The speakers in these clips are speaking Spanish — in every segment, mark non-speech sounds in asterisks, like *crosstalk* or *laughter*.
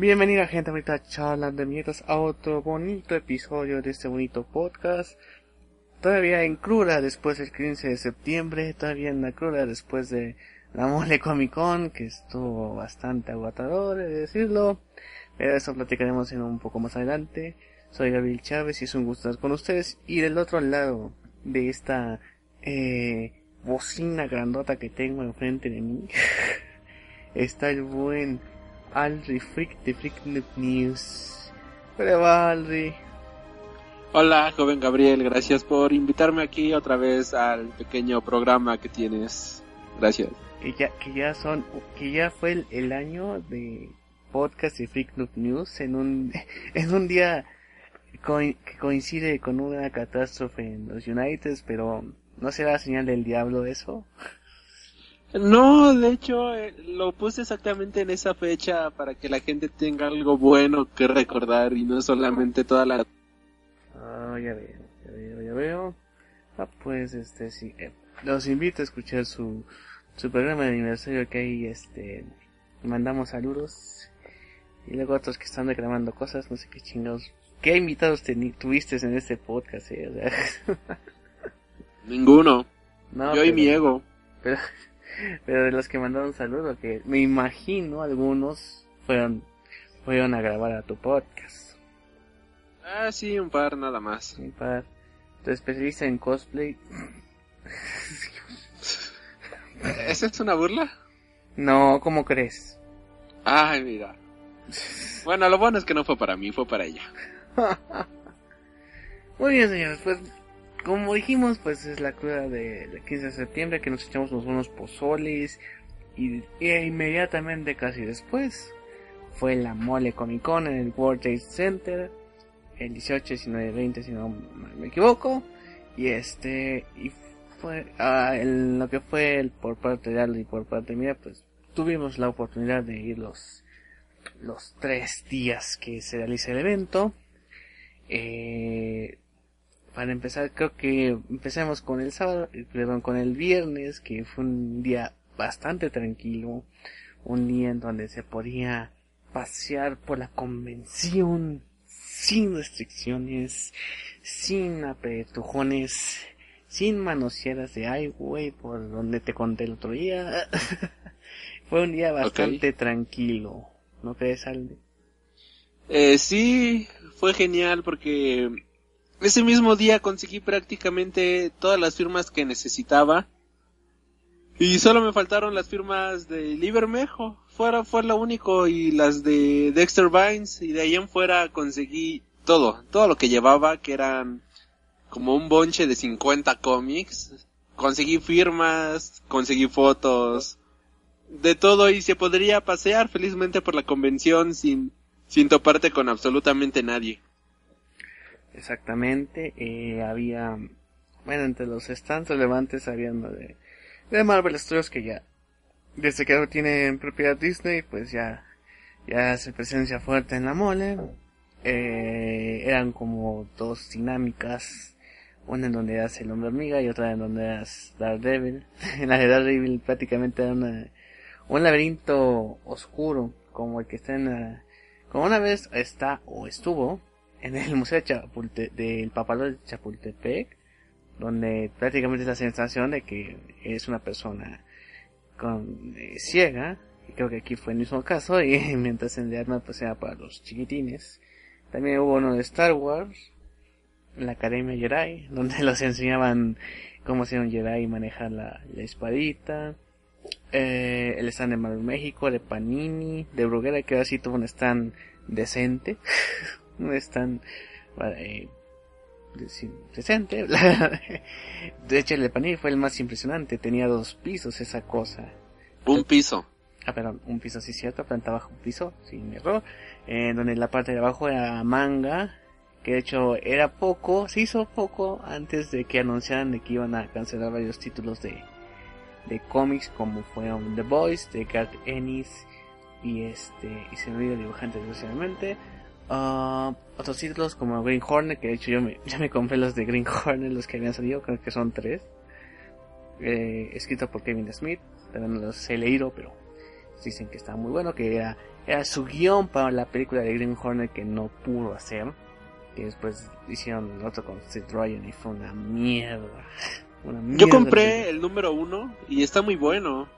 Bienvenida gente ahorita charlas de mierdas a otro bonito episodio de este bonito podcast. Todavía en cruda después del 15 de septiembre, todavía en la cruda después de la mole Comic Con, que estuvo bastante agotador, de decirlo. Pero eso platicaremos en un poco más adelante. Soy Gabriel Chávez y es un gusto estar con ustedes. Y del otro lado de esta eh, bocina grandota que tengo enfrente de mí *laughs* está el buen Alri Freak de Freak News. Hola Alri. Hola, joven Gabriel, gracias por invitarme aquí otra vez al pequeño programa que tienes. Gracias. Que ya, que ya son, que ya fue el, el año de podcast de Freak News en un, *laughs* en un día que coincide con una catástrofe en los United, pero ¿no será señal del diablo eso? No, de hecho, eh, lo puse exactamente en esa fecha para que la gente tenga algo bueno que recordar y no solamente toda la... Ah, ya veo, ya veo, ya veo. Ah, pues, este, sí, eh, los invito a escuchar su, su programa de aniversario que ahí, este, mandamos saludos. Y luego otros que están reclamando cosas, no sé qué chingados. ¿Qué invitados tuviste en este podcast, eh? *laughs* Ninguno. No, Yo y mi ego. Pero, pero de los que mandaron saludos, que me imagino algunos fueron, fueron a grabar a tu podcast. Ah, sí, un par nada más. Un par. ¿Tu especialista en cosplay? ¿Esa es una burla? No, ¿cómo crees? Ay, mira. Bueno, lo bueno es que no fue para mí, fue para ella. *laughs* Muy bien, señores, pues como dijimos, pues es la cruda de, 15 de septiembre que nos echamos unos buenos pozoles y, inmediatamente casi después fue la mole Comic Con en el World Trade Center el 18, 19, 20 si no me equivoco y este y fue ah, lo que fue el, por parte de Aldo y por parte mía pues tuvimos la oportunidad de ir los los tres días que se realiza el evento eh, para empezar, creo que empecemos con el sábado, eh, perdón, con el viernes, que fue un día bastante tranquilo, un día en donde se podía pasear por la convención sin restricciones, sin apretujones, sin manoseadas de ay, güey, por donde te conté el otro día. *laughs* fue un día bastante tranquilo, ¿no crees, Alde? Eh, sí, fue genial porque ese mismo día conseguí prácticamente todas las firmas que necesitaba. Y solo me faltaron las firmas de Libermejo. Fuera fue lo único. Y las de Dexter Vines. Y de ahí en fuera conseguí todo. Todo lo que llevaba, que eran como un bonche de 50 cómics. Conseguí firmas, conseguí fotos. De todo y se podría pasear felizmente por la convención sin, sin toparte con absolutamente nadie. Exactamente, eh, había, bueno, entre los stands relevantes había de, de Marvel Studios que ya, desde que tiene propiedad Disney, pues ya, ya hace presencia fuerte en la mole. Eh, eran como dos dinámicas, una en donde hace el hombre hormiga y otra en donde hace Daredevil. en *laughs* la de Daredevil prácticamente era un laberinto oscuro, como el que está en la, como una vez está o estuvo en el Museo de Chapulte, del Papalote de Chapultepec, donde prácticamente es la sensación de que es una persona con eh, ciega, y creo que aquí fue el mismo caso, y *laughs* mientras en el arma pues era para los chiquitines. También hubo uno de Star Wars, la Academia Jedi, *laughs* donde los enseñaban cómo ser un Jedi y manejar la, la espadita. Eh, el stand de Marvel México, de Panini, de Bruguera, que ahora sí tuvo un stand decente. *laughs* no es tan eh, decente. *laughs* de hecho, el de Panini fue el más impresionante. Tenía dos pisos esa cosa. Un piso. Ah, perdón, un piso, sí, cierto. Planta abajo, un piso, sin error. Eh, donde la parte de abajo era manga. Que de hecho era poco, se hizo poco antes de que anunciaran de que iban a cancelar varios títulos de, de cómics como fue The Boys, de Garth Ennis y este y se me olvidó dibujante desgraciadamente Uh, otros títulos como Green Hornet, que de hecho yo me, *laughs* ya me compré los de Green Hornet, los que habían salido, creo que son tres. Eh, escrito por Kevin Smith, pero no los he leído, pero dicen que está muy bueno, que era, era su guion para la película de Green Hornet que no pudo hacer. Que después hicieron otro con Seth Rogen y fue una mierda. *laughs* Una Yo mierda compré de- el número uno y está muy bueno.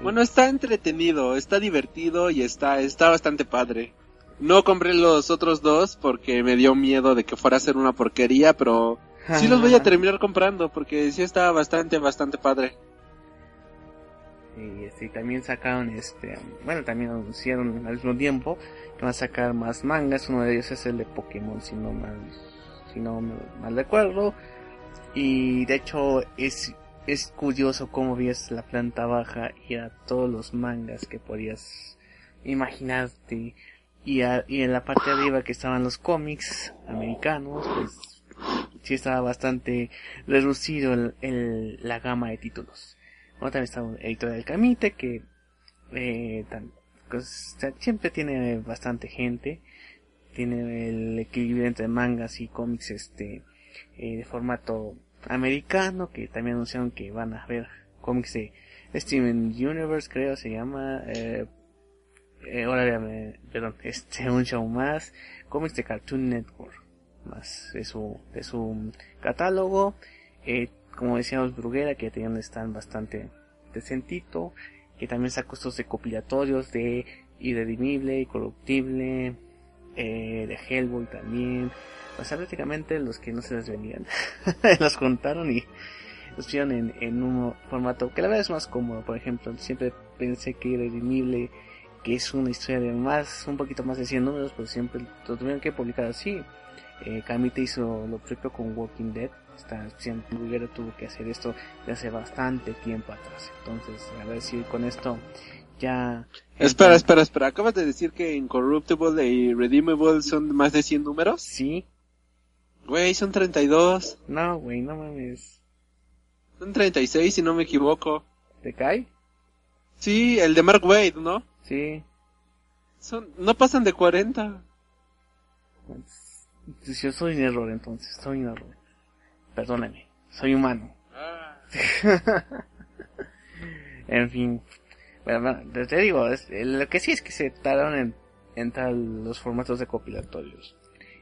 Bueno, está entretenido, está divertido y está, está bastante padre. No compré los otros dos porque me dio miedo de que fuera a ser una porquería, pero sí los voy a terminar comprando porque sí está bastante, bastante padre. Y este, también sacaron este, bueno, también anunciaron al mismo tiempo que van a sacar más mangas. Uno de ellos es el de Pokémon, si no mal, si no mal recuerdo. Y de hecho es, es curioso cómo ves la planta baja y a todos los mangas que podías imaginarte. Y, a- y en la parte de arriba que estaban los cómics americanos, pues sí estaba bastante reducido el, el- la gama de títulos. Bueno, también está un editor del Camite que eh, pues, siempre tiene bastante gente. Tiene el equilibrio entre mangas y cómics este eh, de formato americano que también anunciaron que van a ver cómics de Steven Universe creo se llama eh, eh, eh, perdón este un show más. Cómics de Cartoon Network. Más de su de su catálogo. Eh, como decíamos Bruguera que también están bastante decentito. Que también sacó estos recopilatorios de Irredimible, Corruptible, eh, de Hellboy también, o sea prácticamente los que no se les vendían, *laughs* los contaron y los pusieron en un formato que la verdad es más cómodo, por ejemplo, siempre pensé que Irredimible, que es una historia de más, un poquito más de 100 números, pues siempre lo tuvieron que publicar así. Eh, Camite hizo lo propio con Walking Dead. Está, siempre tuvo que hacer esto de hace bastante tiempo atrás. Entonces, a ver si con esto ya... Espera, espera, espera. ¿Acabas de decir que Incorruptible y Redeemable son más de 100 números? Sí. Güey, son 32. No, güey, no mames. Son 36 si no me equivoco. ¿Te cae? Sí, el de Mark Wade, ¿no? Sí. Son, no pasan de 40. Pues, Yo soy un error entonces, soy un error. Perdóname, soy humano. *laughs* En fin. Bueno, bueno, te digo, es- lo que sí es que se tardaron en entrar los formatos recopilatorios.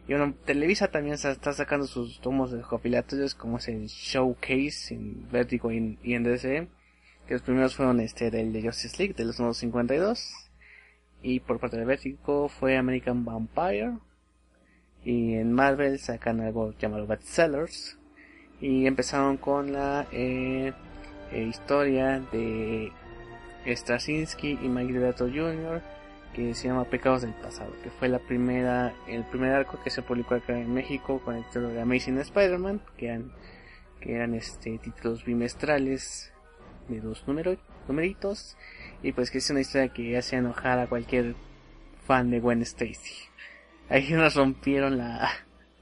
Y bueno, Televisa también está sacando sus tomos de recopilatorios como es el Showcase en Vertigo y en, y en DC. Que los primeros fueron este del de Justice League de los nuevos 52. Y por parte de Vertigo fue American Vampire. Y en Marvel sacan algo llamado Bestsellers. Y empezaron con la eh, eh, historia de Straczynski y Mike Deodato Jr. que se llama Pecados del Pasado, que fue la primera, el primer arco que se publicó acá en México con el título de Amazing Spider-Man, que eran, que eran este títulos bimestrales de dos número, numeritos, y pues que es una historia que hace enojar a cualquier fan de Gwen Stacy. *laughs* Ahí nos rompieron la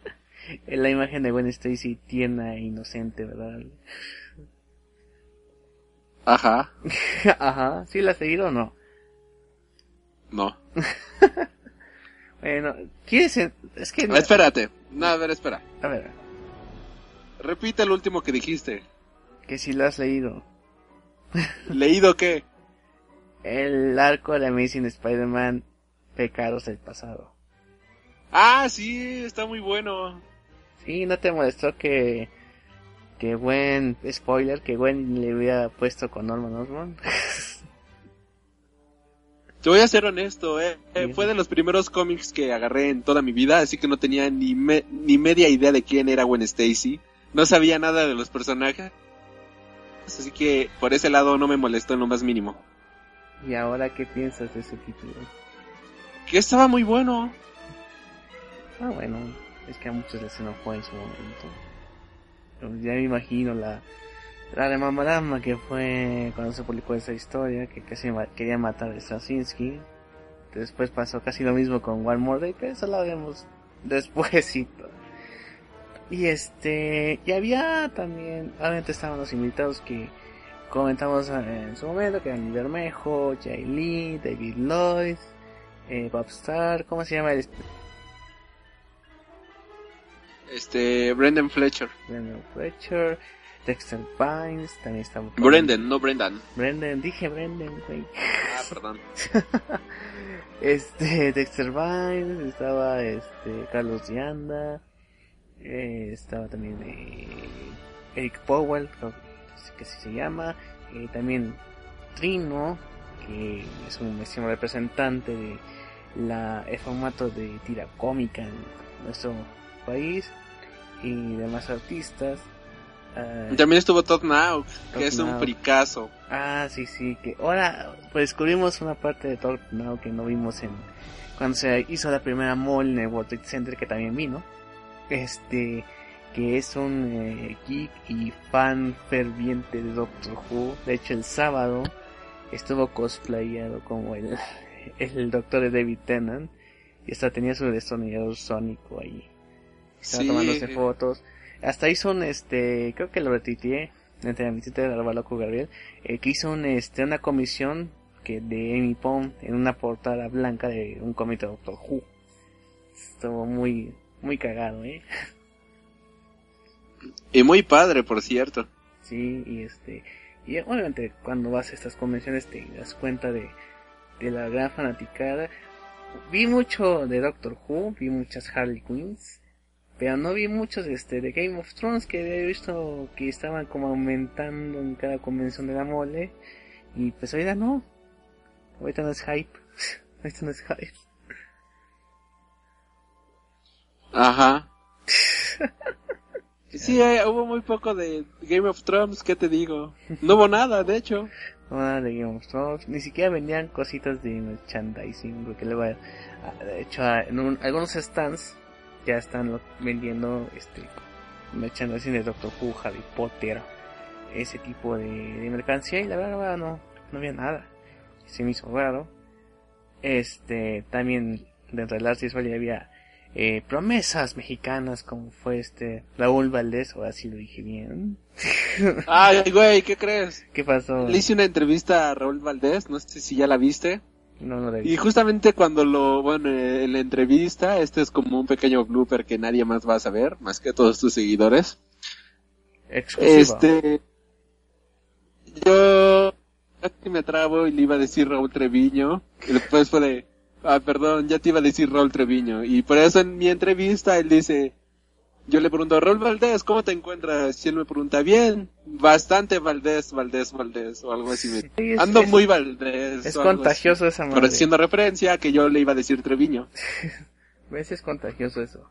*laughs* la imagen de Gwen Stacy tierna e inocente, ¿verdad? Ajá. *laughs* Ajá, ¿sí la has seguido o no? No. Bueno, ¿quieres? Es que... Ah, Espérate. No, a ver, espera. A ver, Repite el último que dijiste. que si lo has leído. ¿Leído qué? El arco de Amazing Spider-Man, Pecados del Pasado. Ah, sí, está muy bueno. Sí, ¿no te molestó que... Que Gwen... Spoiler, que Gwen le hubiera puesto con Norman Osborn? *laughs* Te voy a ser honesto, eh. Eh. Fue de los primeros cómics que agarré en toda mi vida, así que no tenía ni, me- ni media idea de quién era Gwen Stacy. No sabía nada de los personajes. Así que por ese lado no me molestó en lo más mínimo. ¿Y ahora qué piensas de ese título? Que estaba muy bueno. Ah, bueno, es que a muchos les enojó en su momento. Pero ya me imagino la, la remamarama que fue cuando se publicó esa historia, que casi ma- quería matar a Straczynski. Después pasó casi lo mismo con One More Day, pero eso lo haremos despuésito. Y este, y había también, obviamente estaban los invitados que comentamos en su momento, que eran Bermejo, Jay Lee, David Lloyd, eh, Bob Starr, ¿cómo se llama el Este, Brendan Fletcher. Daniel Fletcher, Dexter Pines, también estaba... Brendan, no Brendan. Brendan, dije Brendan, güey. Ah, perdón. *laughs* este, Dexter Vines, estaba este, Carlos Dianda, eh, estaba también eh, Eric Powell, creo que así se llama, eh, también Trino, que es un máximo representante de la el formato de tira cómica en nuestro país y demás artistas. Uh, También estuvo Todd Now, Todd que es un fricazo. Ah, sí, sí, que ahora pues descubrimos una parte de Todd Now que no vimos en cuando se hizo la primera mall en el World Trade Center que también vino. Este que es un eh, geek y fan ferviente de Doctor Who. De hecho, el sábado estuvo cosplayado como el, *laughs* el doctor de David Tennant y hasta tenía su destornillador sónico ahí. Estaba Sí. tomándose fotos. Hasta hizo un, este, creo que lo retuiteé entre mi Twitter Gabriel, eh, que hizo un, este, una comisión que de Amy Pond en una portada blanca de un cómic de Doctor Who. Estuvo muy, muy cagado, eh. Y muy padre, por cierto. Sí, y este, y obviamente cuando vas a estas convenciones te das cuenta de, de la gran fanaticada. Vi mucho de Doctor Who, vi muchas Harley Quinns, pero no vi muchos este, de Game of Thrones que había visto que estaban como aumentando en cada convención de la mole. Y pues ahorita no, ahorita no es hype, *laughs* ahorita no es hype. Ajá. *laughs* Sí, eh, hubo muy poco de Game of Thrones, ¿qué te digo? No hubo nada, de hecho. No nada de Game of Thrones, ni siquiera vendían cositas de merchandising, porque luego, ah, de hecho, ah, en un- algunos stands ya están lo- vendiendo este merchandising de Doctor Who, Harry Potter, ese tipo de, de mercancía y la verdad no, no había nada. Se me hizo raro. Este, también dentro del arte visual ya había eh, promesas mexicanas como fue este Raúl Valdés, ahora sí lo dije bien. *laughs* Ay, güey, ¿qué crees? ¿Qué pasó? Le hice una entrevista a Raúl Valdés, no sé si ya la viste. No, no lo vi. Y justamente cuando lo, bueno, en la entrevista, este es como un pequeño blooper que nadie más va a saber, más que todos tus seguidores. Exclusivo. Este, yo casi me trabo y le iba a decir Raúl Treviño, y después fue de, ah, perdón, ya te iba a decir Raúl Treviño, y por eso en mi entrevista él dice, yo le pregunto, Raúl Valdés, ¿cómo te encuentras? Y él me pregunta, bien, bastante Valdés, Valdés, Valdés, o algo así. me- Sí, es- Ando es- muy Valdés. Es contagioso esa madre. Pero haciendo referencia a que yo le iba a decir Treviño. *laughs* ¿Ves? Es contagioso eso.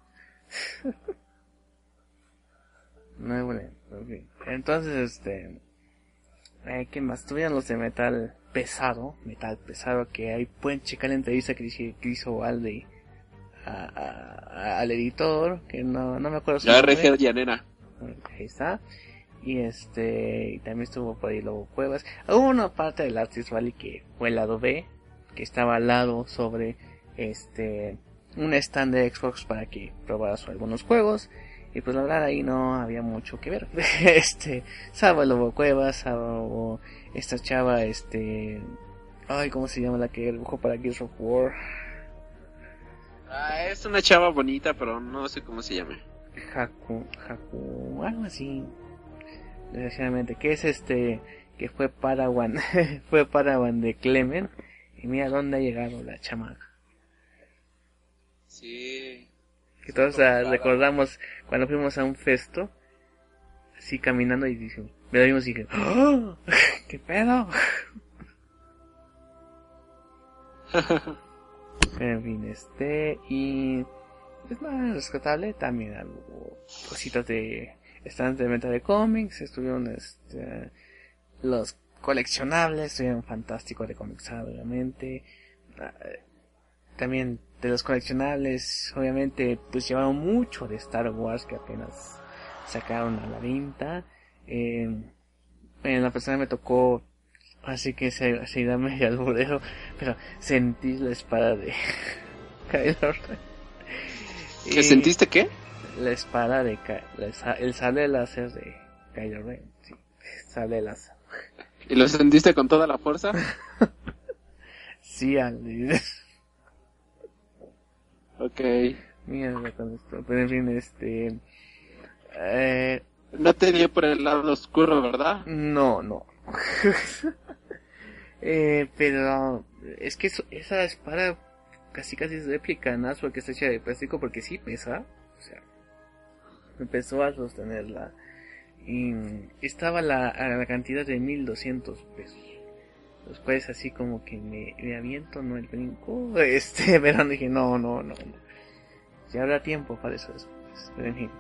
*laughs* no, bueno. Entonces, este... Eh, ¿Qué más? Tuvieron los de metal pesado, metal pesado, que ahí pueden checar la entrevista que hizo, que hizo Alde a- a- al editor, que no, no me acuerdo su Ya nombre. RG Llanera. Ahí está. Y este, y también estuvo por ahí Lobo Cuevas. Hubo una parte del Artist Rally que fue el lado B, que estaba al lado sobre este, un stand de Xbox para que probaras algunos juegos. Y pues la verdad ahí no había mucho que ver. *laughs* este, salvo el Lobo Cuevas, salvo esta chava, este, ay, ¿cómo se llama la que dibujó para Gears of War? Ah, es una chava bonita, pero no sé cómo se llama. Haku, Haku, algo así. Desgraciadamente, que es este, que fue Parawan, *laughs* fue Parawan de Clement. Y mira dónde ha llegado la chamaca. Sí. Que todos ah, recordamos cuando fuimos a un festo, así caminando y dijimos, me vimos y dije, ¡Oh! *laughs* ¿qué pedo? *laughs* en fin, este, y es más rescatable también algo, cositas de stands de venta de cómics, estuvieron este, los coleccionables, estuvieron fantásticos de cómics, obviamente. Ah, También de los coleccionables, obviamente, pues llevaron mucho de Star Wars que apenas sacaron a la venta. Eh, en la persona me tocó, así que se, se da medio alburero, pero sentí la espada de *laughs* Kylo Ren. ¿Qué Y- sentiste qué? la espada de la el sable láser de Kylo Ren, sí, sable láser. ¿Y lo sentiste con toda la fuerza? *laughs* Sí, Ale. *laughs* Ok. Mierda con esto. Pero en fin, este. Eh, No te dio por el lado oscuro, ¿verdad? No, no. *laughs* eh, pero es que eso, esa espada casi casi es réplica, ¿no? Porque está hecha de plástico, porque sí pesa. O sea, empezó a sostenerla. Y estaba la, a la cantidad de 1200 pesos. Después así como que me, me aviento, no el brinco. *laughs* Este, pero dije, no, no, no. Ya habrá tiempo para eso después. Pero en fin.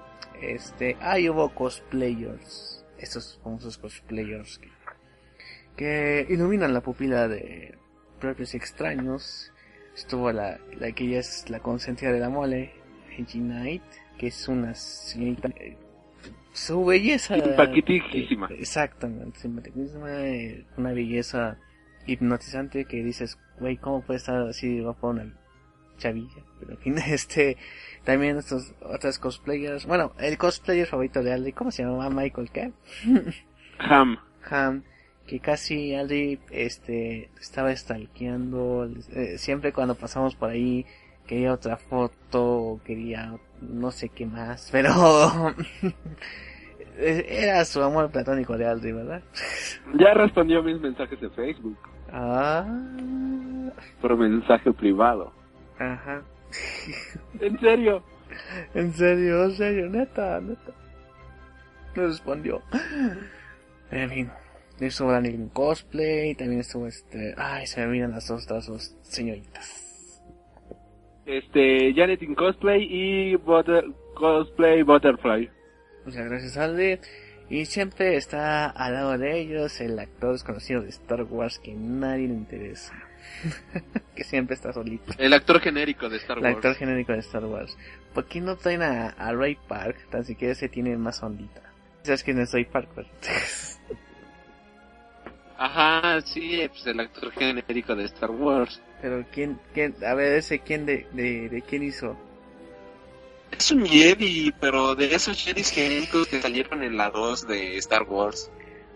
Este, ahí hubo cosplayers. Estos famosos cosplayers que, que iluminan la pupila de propios extraños. Estuvo la, la que ya es la consentida de la mole, Angie Knight, que es una señorita. eh, Su belleza. Simpaticísima. Exactamente, simpaticísima. eh, Una belleza hipnotizante que dices, güey, ¿cómo puede estar así guapa una chavilla? Pero en fin, *laughs* este. También estos otros cosplayers. Bueno, el cosplayer favorito de Aldi, ¿cómo se llama? Michael, ¿qué? *laughs* Ham. Ham, que casi Aldi este, estaba stalkeando, eh, siempre cuando pasamos por ahí quería otra foto, quería no sé qué más, *laughs* pero era su amor platónico de Aldi, ¿verdad? Ya respondió mis mensajes de Facebook. Ah, Por mensaje privado. ajá. ¿En serio? En serio, en serio, neta, neta. No respondió. En fin, estuvo Daniel en cosplay, también estuvo este... Ay, se me miran las dos, las dos señoritas. Este, Janet in cosplay y butter, cosplay Butterfly. Muchas gracias, Aldi. Y siempre está al lado de ellos el actor desconocido de Star Wars que nadie le interesa. *laughs* que siempre está solito. El actor genérico de Star El actor genérico de Star Wars. ¿Por qué no traen a, a Ray Park? Tan siquiera se tiene más ondita. ¿Sabes quién es Ray Park? *laughs* Ajá, sí, pues el actor genérico de Star Wars. Pero quién, quién, a ver, ese quién de, de, de quién hizo. Es un Jedi, pero de esos Jedis genéricos que salieron en la 2 de Star Wars.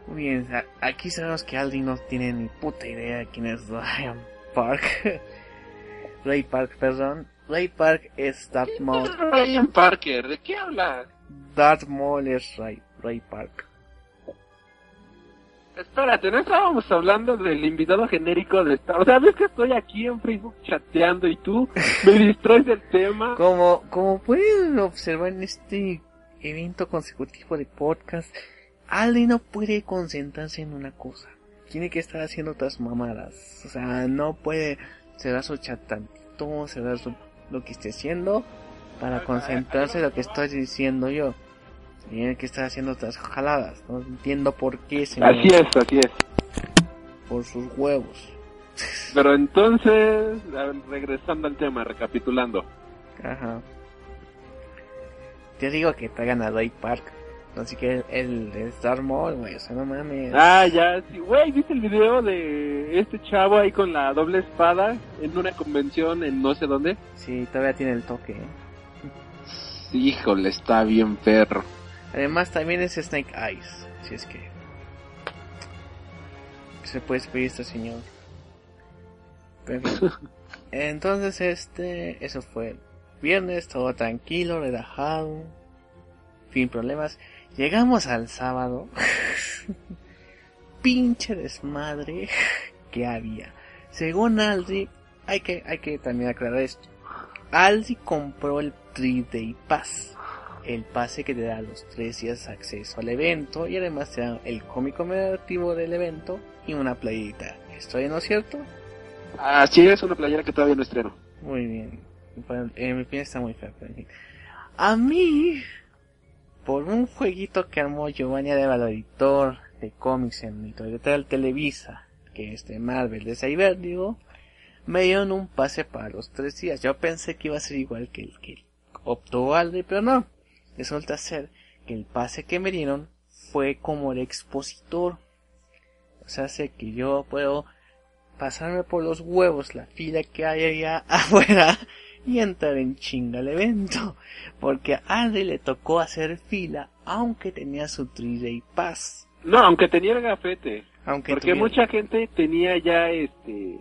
Muy bien, aquí sabemos que Aldi no tiene ni puta idea de quién es Ryan Park. *laughs* Ray Park, perdón. Ray Park es Darth Maul. Ryan Parker, ¿de qué habla? Darth Maul es Ray, Ray Park. Espérate, no estábamos hablando del invitado genérico de Star. O sea, ves que estoy aquí en Facebook chateando y tú me distraes del tema. Como, como pueden observar en este evento consecutivo de podcast, Aldi no puede concentrarse en una cosa. Tiene que estar haciendo otras mamadas. O sea, no puede cerrar su chat tantito, cerrar su- lo que esté haciendo para concentrarse en lo que estoy diciendo yo. Tiene que estar haciendo otras jaladas. No entiendo por qué, señor. Así es, así es. Por sus huevos. *laughs* Pero entonces, regresando al tema, recapitulando. Ajá. Te digo que traigan a Ray Park. Así que el, Star Maul, güey, o sea, no mames. Ah, ya, sí. Güey, ¿viste el video de este chavo ahí con la doble espada en una convención en no sé dónde? Sí, todavía tiene el toque. ¿eh? Híjole, está bien perro. Además, también es Snake Eyes. Si es que. Se puede pedir este señor. Pero. *laughs* Entonces, este. Eso fue viernes, todo tranquilo, relajado. Sin problemas. Llegamos al sábado. *laughs* Pinche desmadre que había. Según Aldi, hay que, hay que también aclarar esto. Aldi compró el 3 Pass el pase que te da los tres días acceso al evento y además te da el cómic conmemorativo del evento y una playita. ¿Estoy no es cierto? Así es, una playera que todavía no estreno. Muy bien. Bueno, En mi opinión está muy feo. pero en fin. A mí, por un jueguito que armó Giovanni de Valoritor de cómics en Editorial Televisa, que es de Marvel de Cyberdigo, me dieron un pase para los tres días. Yo pensé que iba a ser igual que el que optó Alde, pero no. Resulta ser que el pase que me dieron fue como el expositor. O sea, sé que yo puedo pasarme por los huevos la fila que hay allá *laughs* afuera y entrar en chinga al evento. Porque a Alde le tocó hacer fila aunque tenía su 3-Day Pass. No, aunque tenía el gafete. Aunque Porque tuviera- mucha gente tenía ya este...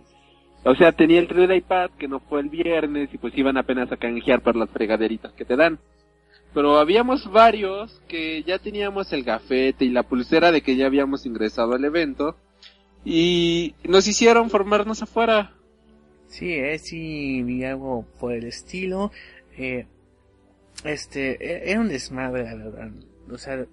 O sea, tenía el 3 iPad que no fue el viernes y pues iban apenas a canjear por las fregaderitas que te dan. Pero habíamos varios que ya teníamos el gafete y la pulsera de que ya habíamos ingresado al evento y nos hicieron formarnos afuera. Sí, eh, sí, vi algo por el estilo. Eh, este, e- era un desmadre, la verdad. O sea,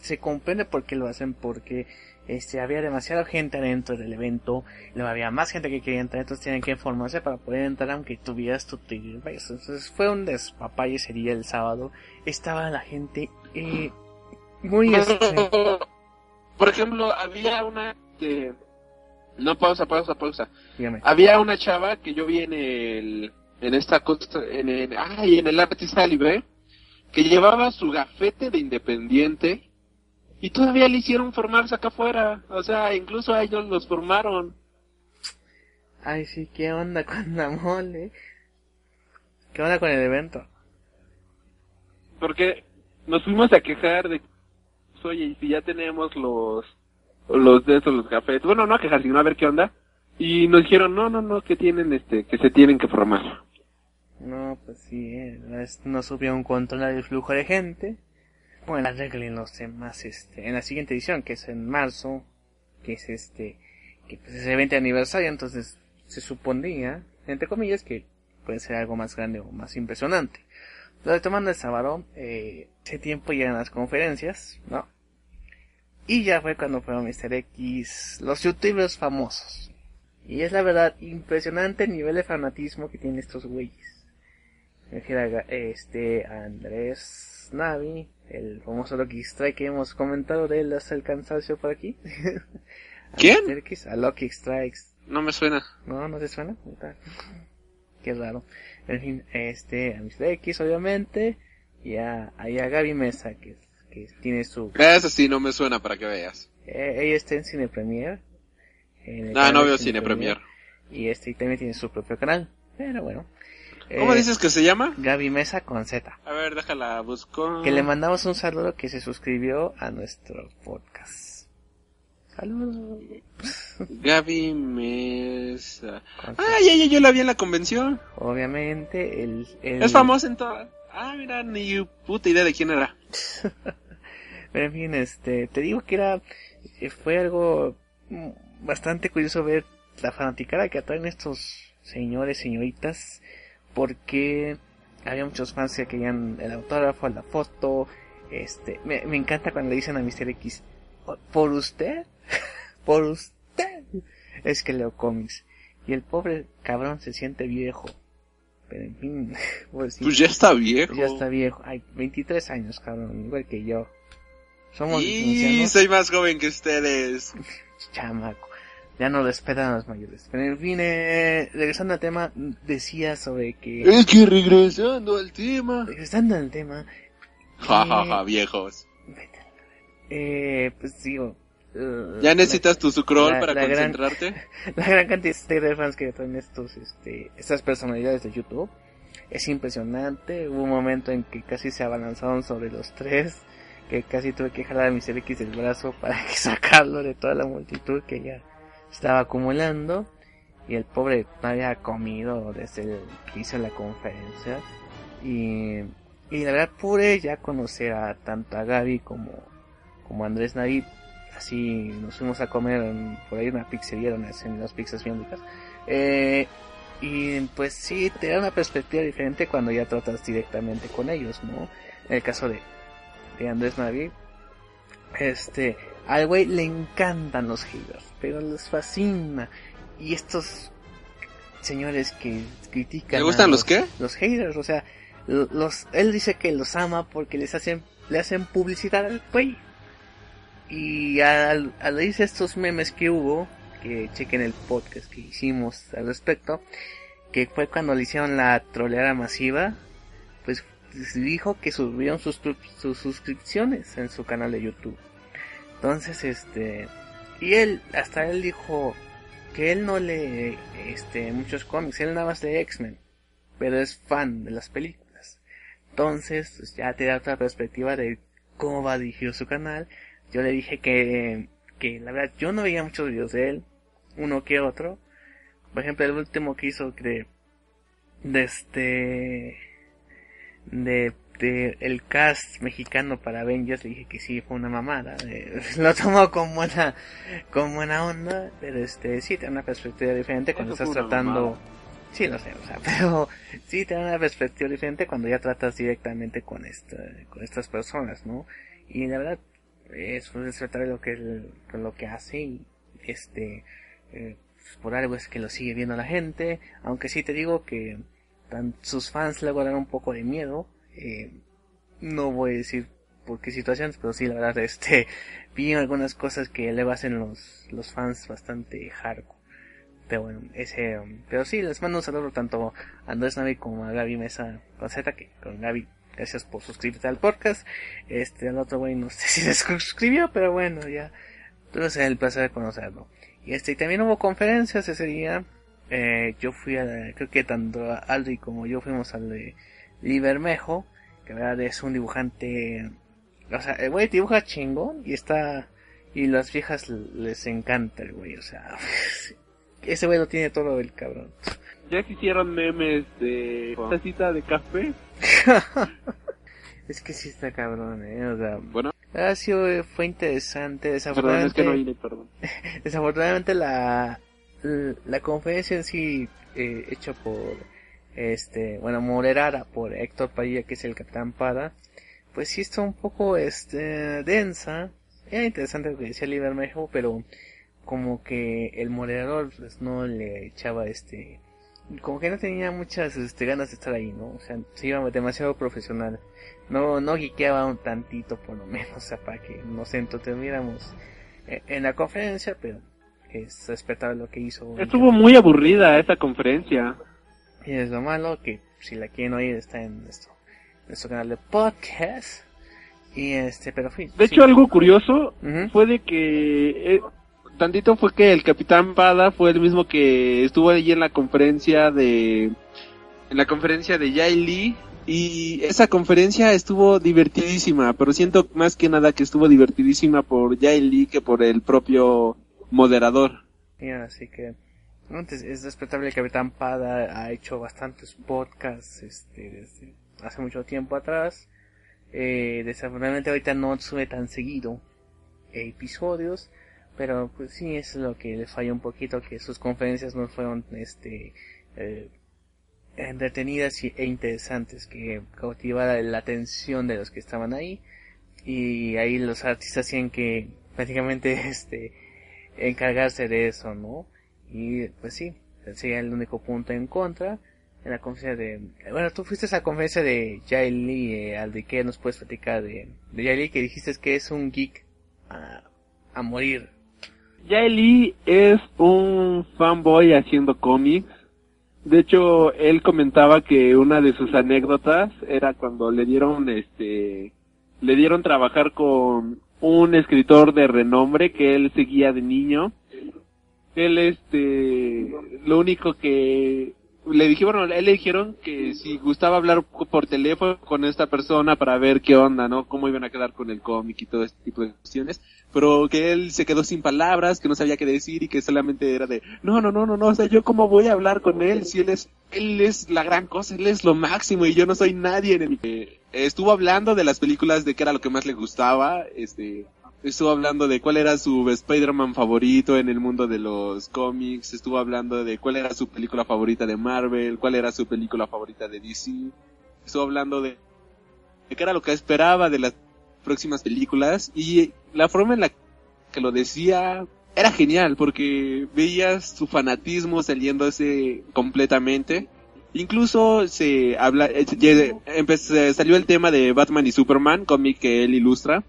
se comprende por qué lo hacen, porque este, había demasiada gente adentro del evento, había más gente que quería entrar, entonces tienen que informarse para poder entrar aunque tuvieras tu ticket. Entonces fue un despapalle ese día el sábado. Estaba la gente eh, muy... Este, Por ejemplo, había una que... No, pausa, pausa, pausa. dígame. Había una chava que yo vi en el... En esta costa... En el, ay, en el artista libre. Que llevaba su gafete de independiente. Y todavía le hicieron formarse acá afuera. O sea, incluso a ellos los formaron. Ay, sí, ¿qué onda con la mole? ¿Qué onda con el evento? Porque nos fuimos a quejar de... Oye, y si ya tenemos los... Los de esos, los gafetes. Bueno, no a quejar, sino a ver qué onda. Y nos dijeron, no, no, no, que tienen este... Que se tienen que formar. No, pues sí, eh, no supieron controlar el flujo de gente. Bueno, arreglen los temas, este, en la siguiente edición, que es en marzo, que es este, que pues es el 20 aniversario, entonces se suponía, entre comillas, que puede ser algo más grande o más impresionante. Retomando el sábado, eh, ese tiempo llegan las conferencias, ¿no? Y ya fue cuando fueron Mr. X, los youtubers famosos. Y es la verdad impresionante el nivel de fanatismo que tienen estos güeyes. Me refiero este Andrés Navi, el famoso Lucky Strike que hemos comentado de él hasta el cansancio por aquí. A *laughs* ¿Quién? A Lucky Strikes. No me suena. No, no te suena. *laughs* Qué raro. En fin, este, a Mr. X obviamente, y a, y a Gaby Mesa que, que tiene su, Eso sí, no me suena para que veas. eh, ella está en Cine Premier. en el Ah, no de veo Cine Premier. Y este también tiene su propio canal. Pero bueno. ¿Cómo Eh, dices que se llama? Gaby Mesa con Z. A ver, déjala, busco. Que le mandamos un saludo que se suscribió a nuestro podcast. Saludos. *laughs* Gaby Mesa. Ah, ya, ya, yo la vi en la convención. Obviamente, el, el- Es famosa en todas. Ah, mira, ni puta idea de quién era. *laughs* Pero en fin, este, te digo que era, eh, fue algo mm, bastante curioso ver la fanaticada que atraen estos señores, señoritas, porque había muchos fans que querían el autógrafo, la foto, este, me, me encanta cuando le dicen a Mr. X, "Oh, ¿por usted? *laughs* ¿Por usted? Es que leo cómics. Y el pobre cabrón se siente viejo. Pero en fin, *laughs* pobrecito. Pues ya está viejo. Ya está viejo. Hay 23 años, cabrón, igual que yo. Somos Y soy más joven que ustedes. *laughs* chamaco. Ya no respetan a los mayores. Pero en fin, eh, regresando al tema, decía sobre que... Es que regresando al tema. Regresando al tema... Ja, ja, ja, viejos. Eh, pues digo... eh, ¿Ya necesitas tu sucrol para la gran- concentrarte? *laughs* la gran cantidad de fans que traen estos, este, estas personalidades de YouTube es impresionante. Hubo un momento en que casi se abalanzaron sobre los tres, que casi tuve que jalar a Mr. X del brazo para *laughs* que sacarlo de toda la multitud que ya estaba acumulando. Y el pobre no había comido desde el que hizo la conferencia. Y, y la verdad pude ya conocer a tanto a Gaby como, como a Andrés Navid así nos fuimos a comer por ahí una pizzería donde hacen las pizzas bien. Eh, y pues sí, te da una perspectiva diferente cuando ya tratas directamente con ellos, ¿no? En el caso de, de Andrés Navi, este, al güey le encantan los haters, pero les fascina. Y estos señores que critican... ¿Le gustan a los qué? Los haters, o sea, lo- los, él dice que los ama porque les hacen, le hacen publicidad al güey. Y al, al estos memes que hubo, que chequen el podcast que hicimos al respecto, que fue cuando le hicieron la troleada masiva, pues dijo que subieron sus, sus suscripciones en su canal de YouTube. Entonces, este, y él, hasta él dijo que él no lee, este, muchos cómics, él nada más lee X-Men, pero es fan de las películas. Entonces, pues, ya te da otra perspectiva de cómo va dirigido su canal. Yo le dije que, que la verdad yo no veía muchos videos de él, uno que otro. Por ejemplo, el último que hizo de, de este, de de el cast mexicano para Avengers le dije que sí fue una mamada eh, *laughs* lo tomó con buena con buena onda pero este sí tiene una perspectiva diferente cuando estás tratando mamada. sí lo sé o sea *laughs* pero sí tiene una perspectiva diferente cuando ya tratas directamente con esta con estas personas no y la verdad es respetable lo que él, lo que hace y este eh, por algo es que lo sigue viendo la gente aunque sí te digo que sus fans luego dan un poco de miedo eh, no voy a decir por qué situaciones pero sí la verdad este *laughs* vi algunas cosas que luego hacen los los fans bastante hardcore. Pero bueno ese um, pero sí les mando un saludo tanto a Andrés Navi como a Gaby Mesa con Z que con Gaby gracias por suscribirte al podcast. Este al otro güey no sé *laughs* si se suscribió pero bueno ya tuve el placer de conocerlo. Y este también hubo conferencias ese día. Eh, yo fui a creo que tanto Aldi como yo fuimos al de Libermejo que la verdad es un dibujante o sea el güey dibuja chingón y está y las viejas les encanta el güey o sea *laughs* ese güey lo tiene todo el cabrón Ya se hicieron memes de tacita de café. *laughs* es que sí está cabrón eh o sea Bueno, ha sido fue interesante perdón, es que no desafortunadamente vine, perdón. *laughs* desafortunadamente la la conferencia en sí eh, hecha por este bueno moderada por Héctor Padilla que es el Capitán Pada pues sí está un poco este densa. Era interesante lo que decía Libermejo pero como que el moderador pues no le echaba este como que no tenía muchas este, ganas de estar ahí no o sea se iba demasiado profesional. No no guiqueaba un tantito por lo menos *laughs* o sea, para que nos entretuviéramos eh, en la conferencia pero es respetable lo que hizo. Estuvo muy aburrida esa conferencia. Y es lo malo que si la quieren oír está en nuestro, nuestro canal de podcast. Y este, pero fin. De hecho, algo curioso fue de que eh, tantito fue que el Capitán Pada fue el mismo que estuvo allí en la conferencia de en la conferencia de Jay Lee y esa conferencia estuvo divertidísima, pero siento más que nada que estuvo divertidísima por Jay Lee que por el propio moderador. Así que es respetable el Capitán Pada ha hecho bastantes podcasts este desde hace mucho tiempo atrás. Eh, desafortunadamente ahorita no sube tan seguido episodios, pero pues sí es lo que le falla un poquito que sus conferencias no fueron este eh, entretenidas e interesantes que cautivara la atención de los que estaban ahí y ahí los artistas tienen que prácticamente *laughs* este encargarse de eso, ¿no? Y pues sí, sería el único punto en contra en la conferencia de... Bueno, tú fuiste a esa conferencia de Jay Lee, eh, al de que nos puedes platicar de, de Jay Lee, que dijiste que es un geek a, a morir. Jay Lee es un fanboy haciendo cómics. De hecho, él comentaba que una de sus anécdotas era cuando le dieron este le dieron trabajar con un escritor de renombre que él seguía de niño. Él este lo único que le dijeron, bueno, él le dijeron que si gustaba hablar por teléfono con esta persona para ver qué onda, ¿no? Cómo iban a quedar con el cómic y todo este tipo de cuestiones pero que él se quedó sin palabras, que no sabía qué decir y que solamente era de, no, no, no, no, no, o sea, yo cómo voy a hablar con él si él es, él es la gran cosa, él es lo máximo y yo no soy nadie en el... Estuvo hablando de las películas, de qué era lo que más le gustaba, este, estuvo hablando de cuál era su Spider-Man favorito en el mundo de los cómics, estuvo hablando de cuál era su película favorita de Marvel, cuál era su película favorita de DC, estuvo hablando de, de qué era lo que esperaba de las próximas películas y la forma en la que lo decía era genial porque veías su fanatismo saliéndose completamente. Incluso se habla, eh, salió el tema de Batman y Superman, cómic que él ilustra,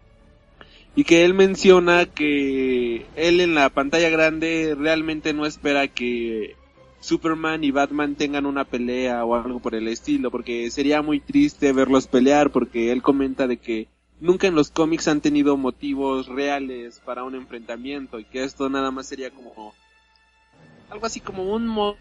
y que él menciona que él en la pantalla grande realmente no espera que Superman y Batman tengan una pelea o algo por el estilo, porque sería muy triste verlos pelear, porque él comenta de que nunca en los cómics han tenido motivos reales para un enfrentamiento y que esto nada más sería como algo así como un mo-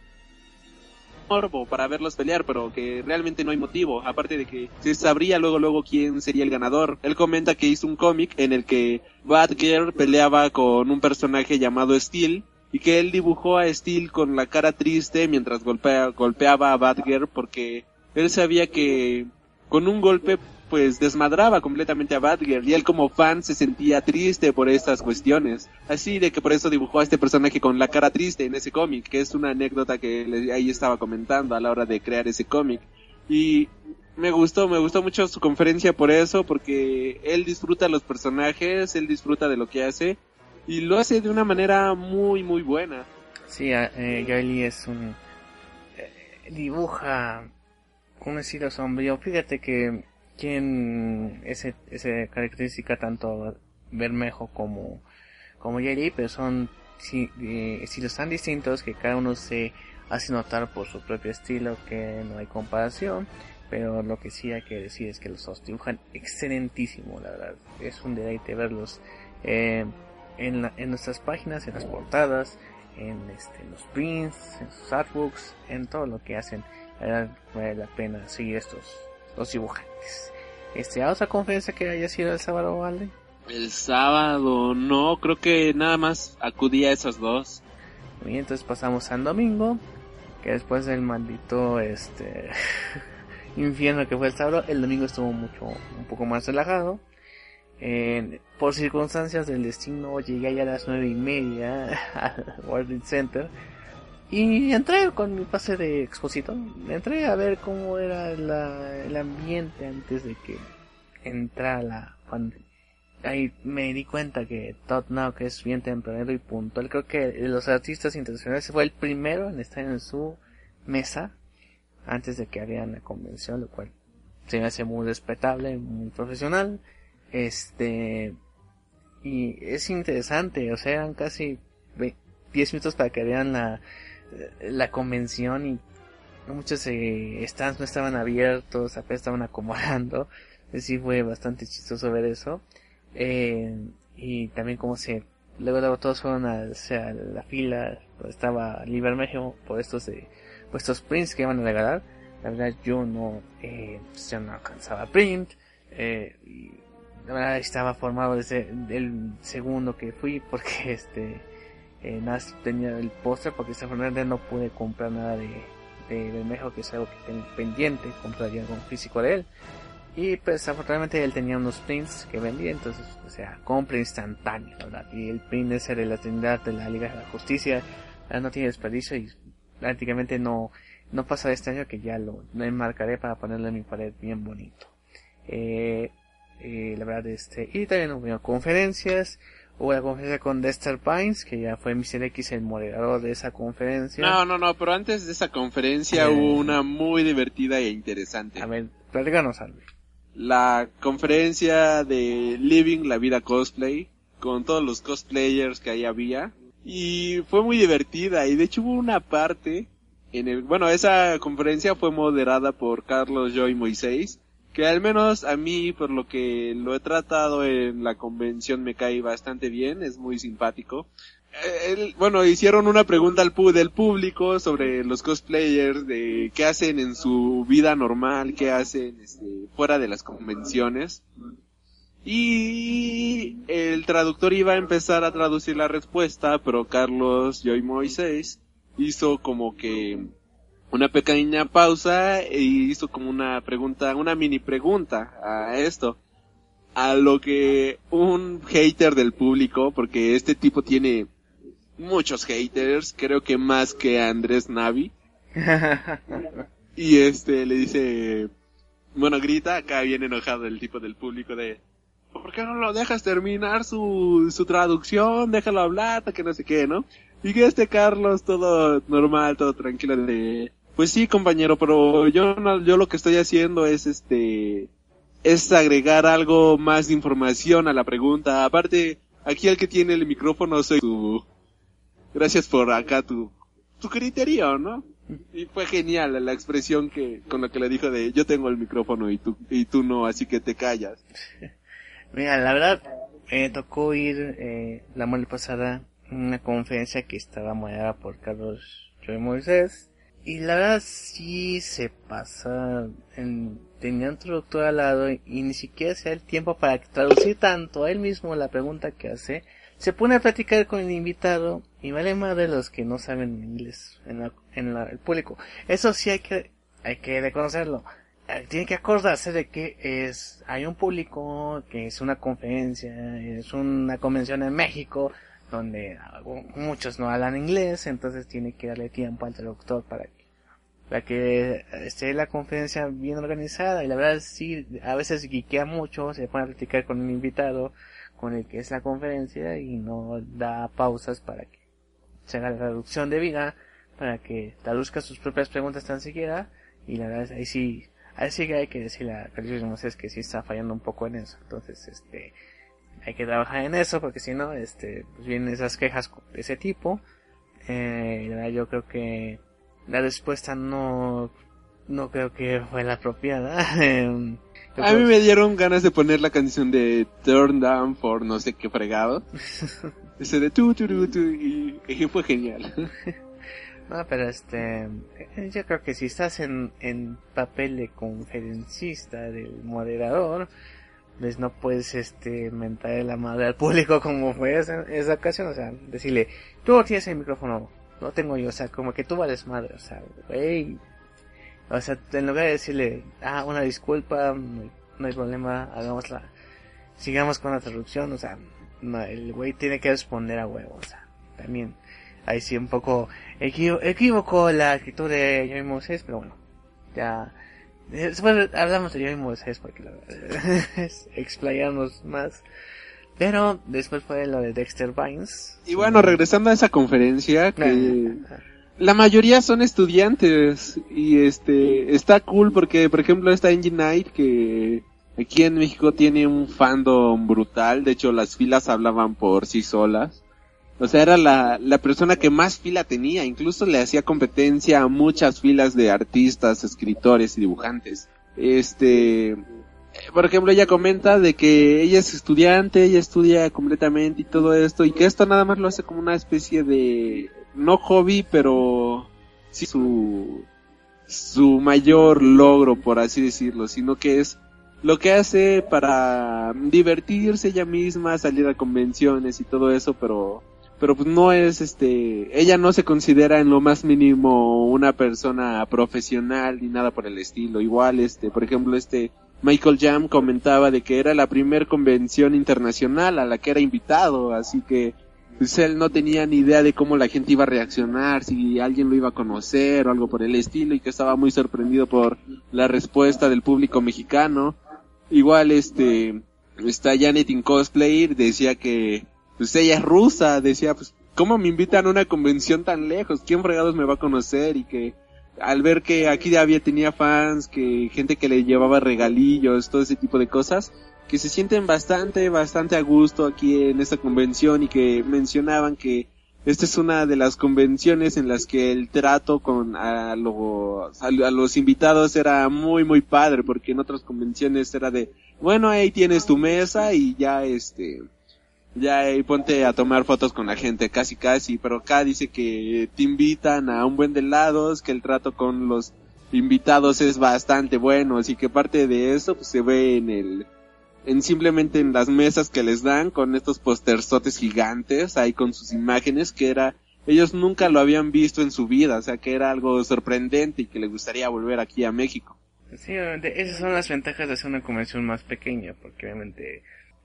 morbo para verlos pelear, pero que realmente no hay motivo, aparte de que se sabría luego luego quién sería el ganador. Él comenta que hizo un cómic en el que Batgirl peleaba con un personaje llamado Steel y que él dibujó a Steel con la cara triste mientras golpea- golpeaba a Batgirl porque él sabía que con un golpe pues desmadraba completamente a Batgirl y él como fan se sentía triste por estas cuestiones. Así de que por eso dibujó a este personaje con la cara triste en ese cómic, que es una anécdota que ahí estaba comentando a la hora de crear ese cómic. Y me gustó, me gustó mucho su conferencia por eso, porque él disfruta los personajes, él disfruta de lo que hace y lo hace de una manera muy, muy buena. Sí, eh, es un... Eh, dibuja un estilo sombrío. Fíjate que quien ese, esa característica tanto Bermejo como, como pero son eh, estilos tan distintos que cada uno se hace notar por su propio estilo que no hay comparación. Pero lo que sí hay que decir es que los dos dibujan excelentísimo, la verdad. Es un deleite verlos eh, en, en nuestras páginas, en las portadas, en, este, los prints, en sus artbooks, en todo lo que hacen. La verdad, vale la pena seguir estos dos dibujantes. Este, ¿a otra conferencia que haya sido el sábado, vale? El sábado, no, creo que nada más acudí a esos dos. Bien, entonces pasamos al domingo, que después del maldito, este, *laughs* infierno que fue el sábado, el domingo estuvo mucho, un poco más relajado. por circunstancias del destino llegué ya a las nueve y media *laughs* al World Center y entré con mi pase de expositor. Entré a ver cómo era el ambiente antes de que entrara la Ahí me di cuenta que Todd que es bien tempranero y puntual, creo que los artistas internacionales fue el primero en estar en su mesa antes de que harían la convención, lo cual se me hace muy respetable, muy profesional. Este, y es interesante, o sea, eran casi 10 minutos para que vean la, la convención y muchos eh, stands no estaban abiertos, apenas estaban *laughs* acomodando. Sí fue bastante chistoso ver eso. Eh, y también como se, luego, todos fueron a, la fila, donde estaba México por estos eh, estos prints que iban a regalar. La verdad yo no, eh, pues no alcanzaba print. Eh, y la verdad estaba formado desde el segundo que fui porque este eh, tenía el póster porque desafortunadamente no pude comprar nada de, de Bermejo que es algo que tengo pendiente compraría algo físico de él. Y pues afortunadamente él tenía unos prints que vendía entonces o sea compra instantáneo ¿verdad? y el print ese de la Trinidad de la Liga de la Justicia. No tiene desperdicio y prácticamente no no pasa este año que ya lo, enmarcaré para ponerlo en mi pared bien bonito. Eh, eh, la verdad este y también hubo conferencias Hubo la conferencia con Dexter Pines, que ya fue Mr. X el moderador de esa conferencia. No, no, no, pero antes de esa conferencia hubo una muy divertida e interesante. A ver, platícanos algo. La conferencia de Living la Vida Cosplay, con todos los cosplayers que ahí había. Y fue muy divertida, y de hecho hubo una parte en el, bueno, esa conferencia fue moderada por Carlos Joy Moisés, que al menos a mí, por lo que lo he tratado en la convención, me cae bastante bien, es muy simpático. Eh, bueno, hicieron una pregunta al del público sobre los cosplayers, de qué hacen en su vida normal, qué hacen este, fuera de las convenciones. Y el traductor iba a empezar a traducir la respuesta, pero Carlos Joy Moisés hizo como que una pequeña pausa y hizo como una pregunta, una mini pregunta a esto. A lo que un hater del público, porque este tipo tiene muchos haters, creo que más que Andrés Navi. *laughs* y este le dice, bueno, grita, acá viene enojado el tipo del público de, ¿por qué no lo dejas terminar su, su traducción? Déjalo hablar, que no sé qué, ¿no? Y que este Carlos todo normal, todo tranquilo de, pues sí, compañero, pero yo yo lo que estoy haciendo es este es agregar algo más de información a la pregunta. Aparte, aquí el que tiene el micrófono soy tú. Gracias por acá tu tu criterio, ¿no? Y fue genial la expresión que con la que le dijo de yo tengo el micrófono y tú y tú no, así que te callas. *laughs* Mira, la verdad me tocó ir eh, la semana pasada una conferencia que estaba moderada por Carlos Joy Moisés y la verdad sí se pasa. En, tenía un traductor al lado y, ni siquiera se da el tiempo para traducir tanto a él mismo la pregunta que hace. Se pone a platicar con el invitado y vale más de los que no saben inglés en, la, en la, el público. Eso sí hay que, hay que reconocerlo. eh, tiene que acordarse de que es, hay un público, que es una conferencia, es una convención en México, donde muchos no hablan inglés, entonces tiene que darle tiempo al traductor para que, para que esté la conferencia bien organizada, y la verdad sí, a veces guiquea mucho, se pone a platicar con un invitado, con el que es la conferencia, y no da pausas para que se haga la traducción de vida, para que traduzca sus propias preguntas tan siquiera, y la verdad ahí sí Así que hay que decirle a Carlos es que sí está fallando un poco en eso. Entonces, este, hay que trabajar en eso porque si no, este, pues vienen esas quejas de ese tipo. Eh, yo creo que la respuesta no, no creo que fue la apropiada. *laughs* Em, a mí me dieron ganas de poner la canción de Turn Down for no sé qué fregado. *laughs* Ese de tu, tu, tu, tu, y fue genial. *laughs* No, pero este, yo creo que si estás en, en papel de conferencista del moderador, pues no puedes este mentar la madre al público como fue esa, esa ocasión, o sea, decirle, tú tienes el micrófono, no tengo yo, o sea, como que tú vales madre, o sea, güey, o sea, en lugar de decirle, ah, una disculpa, no hay, problema, hagámosla, sigamos con la traducción, o sea, no, el güey tiene que responder a huevo, o sea, también, ahí sí un poco equivoco la actitud de Joey Moses, pero bueno, ya después hablamos de Joey Moses porque la verdad *laughs* es explayarnos más. Pero después fue lo de Dexter Vines. Y bueno, regresando a esa conferencia, que la mayoría son estudiantes y este está cool porque, por ejemplo, está Engine Night que aquí en México tiene un fandom brutal. De hecho, las filas hablaban por sí solas. O sea, era la, la persona que más fila tenía, incluso le hacía competencia a muchas filas de artistas, escritores y dibujantes. Este, por ejemplo, ella comenta de que ella es estudiante, ella estudia completamente y todo esto, y que esto nada más lo hace como una especie de, no hobby, pero sí su, su mayor logro, por así decirlo, sino que es lo que hace para divertirse ella misma, salir a convenciones y todo eso, pero pero pues no es este, ella no se considera en lo más mínimo una persona profesional ni nada por el estilo. Igual este, por ejemplo este Michael Jam comentaba de que era la primer convención internacional a la que era invitado, así que pues él no tenía ni idea de cómo la gente iba a reaccionar, si alguien lo iba a conocer o algo por el estilo y que estaba muy sorprendido por la respuesta del público mexicano. Igual este, está Janet in Cosplay, decía que pues ella es rusa, decía, pues, ¿cómo me invitan a una convención tan lejos? ¿Quién fregados me va a conocer? Y que al ver que aquí había tenía fans, que gente que le llevaba regalillos, todo ese tipo de cosas, que se sienten bastante, bastante a gusto aquí en esta convención y que mencionaban que esta es una de las convenciones en las que el trato con a los, a los invitados era muy, muy padre, porque en otras convenciones era de, bueno, ahí tienes tu mesa y ya este, ya y ponte a tomar fotos con la gente, casi casi, pero acá dice que te invitan a un buen de lados, que el trato con los invitados es bastante bueno, así que parte de eso pues, se ve en el, en simplemente en las mesas que les dan con estos posterzotes gigantes, ahí con sus imágenes, que era, ellos nunca lo habían visto en su vida, o sea que era algo sorprendente y que les gustaría volver aquí a México. Sí, obviamente, esas son las ventajas de hacer una convención más pequeña, porque obviamente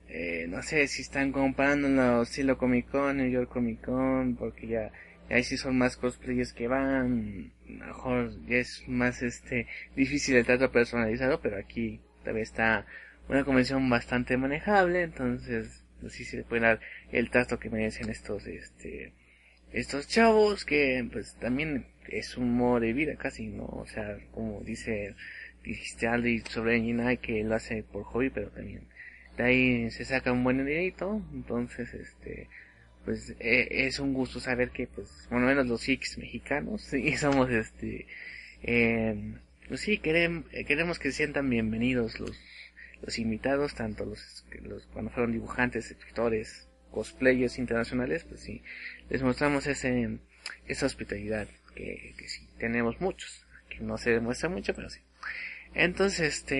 eh, no sé si están comparando estilo Comic Con, New York Comic Con, porque ya, ahí sí son más cosplayers que van, mejor ya es más este difícil el trato personalizado, pero aquí todavía está una convención bastante manejable, entonces pues sí se le puede dar el trato que merecen estos este estos chavos que pues también es un modo de vida casi, ¿no? O sea, como dice dijiste Aldi sobre Engine que lo hace por hobby, pero también de ahí se saca un buen dinerito, entonces este pues e, es un gusto saber que pues bueno menos los X mexicanos *laughs* sí somos este eh, pues sí queremos, queremos que se sientan bienvenidos los los invitados tanto los, los cuando fueron dibujantes escritores cosplayers internacionales pues sí les mostramos ese esa hospitalidad que, que sí tenemos muchos que no se demuestra mucho pero sí entonces, este...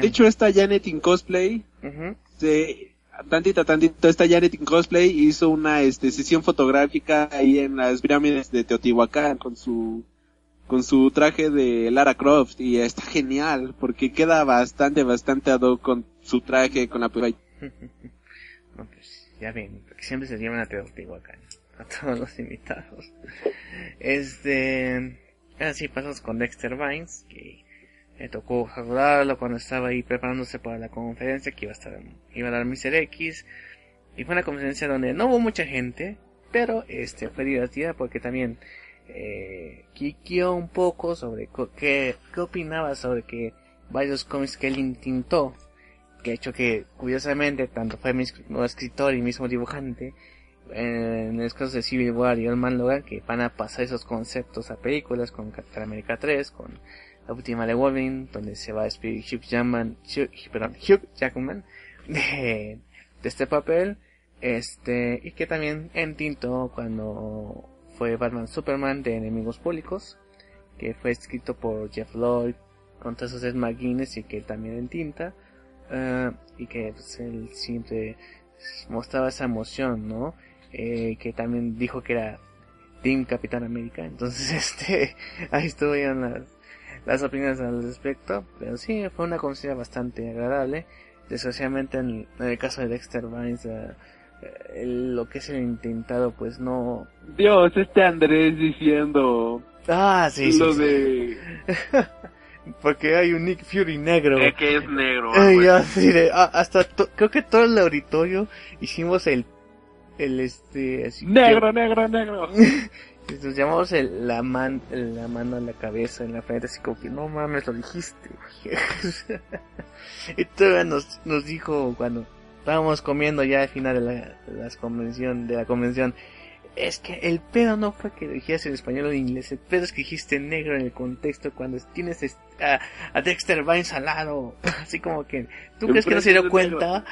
De hecho, esta Janet in Cosplay, tantita, tantito, esta Janet in Cosplay hizo una este, sesión fotográfica ahí en las pirámides de Teotihuacán con su con su traje de Lara Croft y está genial porque queda bastante, bastante ad hoc con su traje, con la *laughs* no, pues, ya ven, porque siempre se llevan a Teotihuacán, a todos los invitados. *laughs* Este, así pasamos con Dexter Vines, que me tocó saludarlo cuando estaba ahí preparándose para la conferencia que iba a estar, iba a dar Mr. X. Y fue una conferencia donde no hubo mucha gente, pero este fue divertida porque también eh, un poco sobre qué, qué opinaba sobre que varios cómics que él intentó, que hecho que curiosamente tanto fue mi escritor y mismo dibujante, en el caso de Civil War y el Man Logan, que van a pasar esos conceptos a películas con Captain America 3, con la última de Wolverine, donde se va a despedir Hugh Jackman, Hugh, Jackman *laughs* de, este papel, este, y que también en Tinto cuando fue Batman Superman de Enemigos Públicos, que fue escrito por Jeff Lloyd, con todos de McGuinness y que también en tinta, uh, y que pues, él siempre mostraba esa emoción, ¿no? Eh, que también dijo que era Team Capitán América, entonces *laughs* este, ahí estuvieron las, las opiniones al respecto, pero sí, fue una conversación bastante agradable, desgraciadamente en, el caso de Dexter Vines, uh, lo que es el intentado pues no Dios este Andrés diciendo ah sí lo de *laughs* porque hay un Nick Fury negro. Eh, que es negro ah, hasta creo que todo el auditorio hicimos el el este negro negro negro *laughs* nos llamamos el, la man la mano en la cabeza en la frente así como que no mames lo dijiste *laughs* y todavía nos nos dijo cuando estábamos comiendo ya al final de la, las convención, de la convención. Es que el pedo no fue que dijeras en español o en inglés, el pedo es que dijiste negro en el contexto cuando tienes a, a Dexter Vines al lado. *laughs* Así como que, ¿tú crees que no se dio cuenta?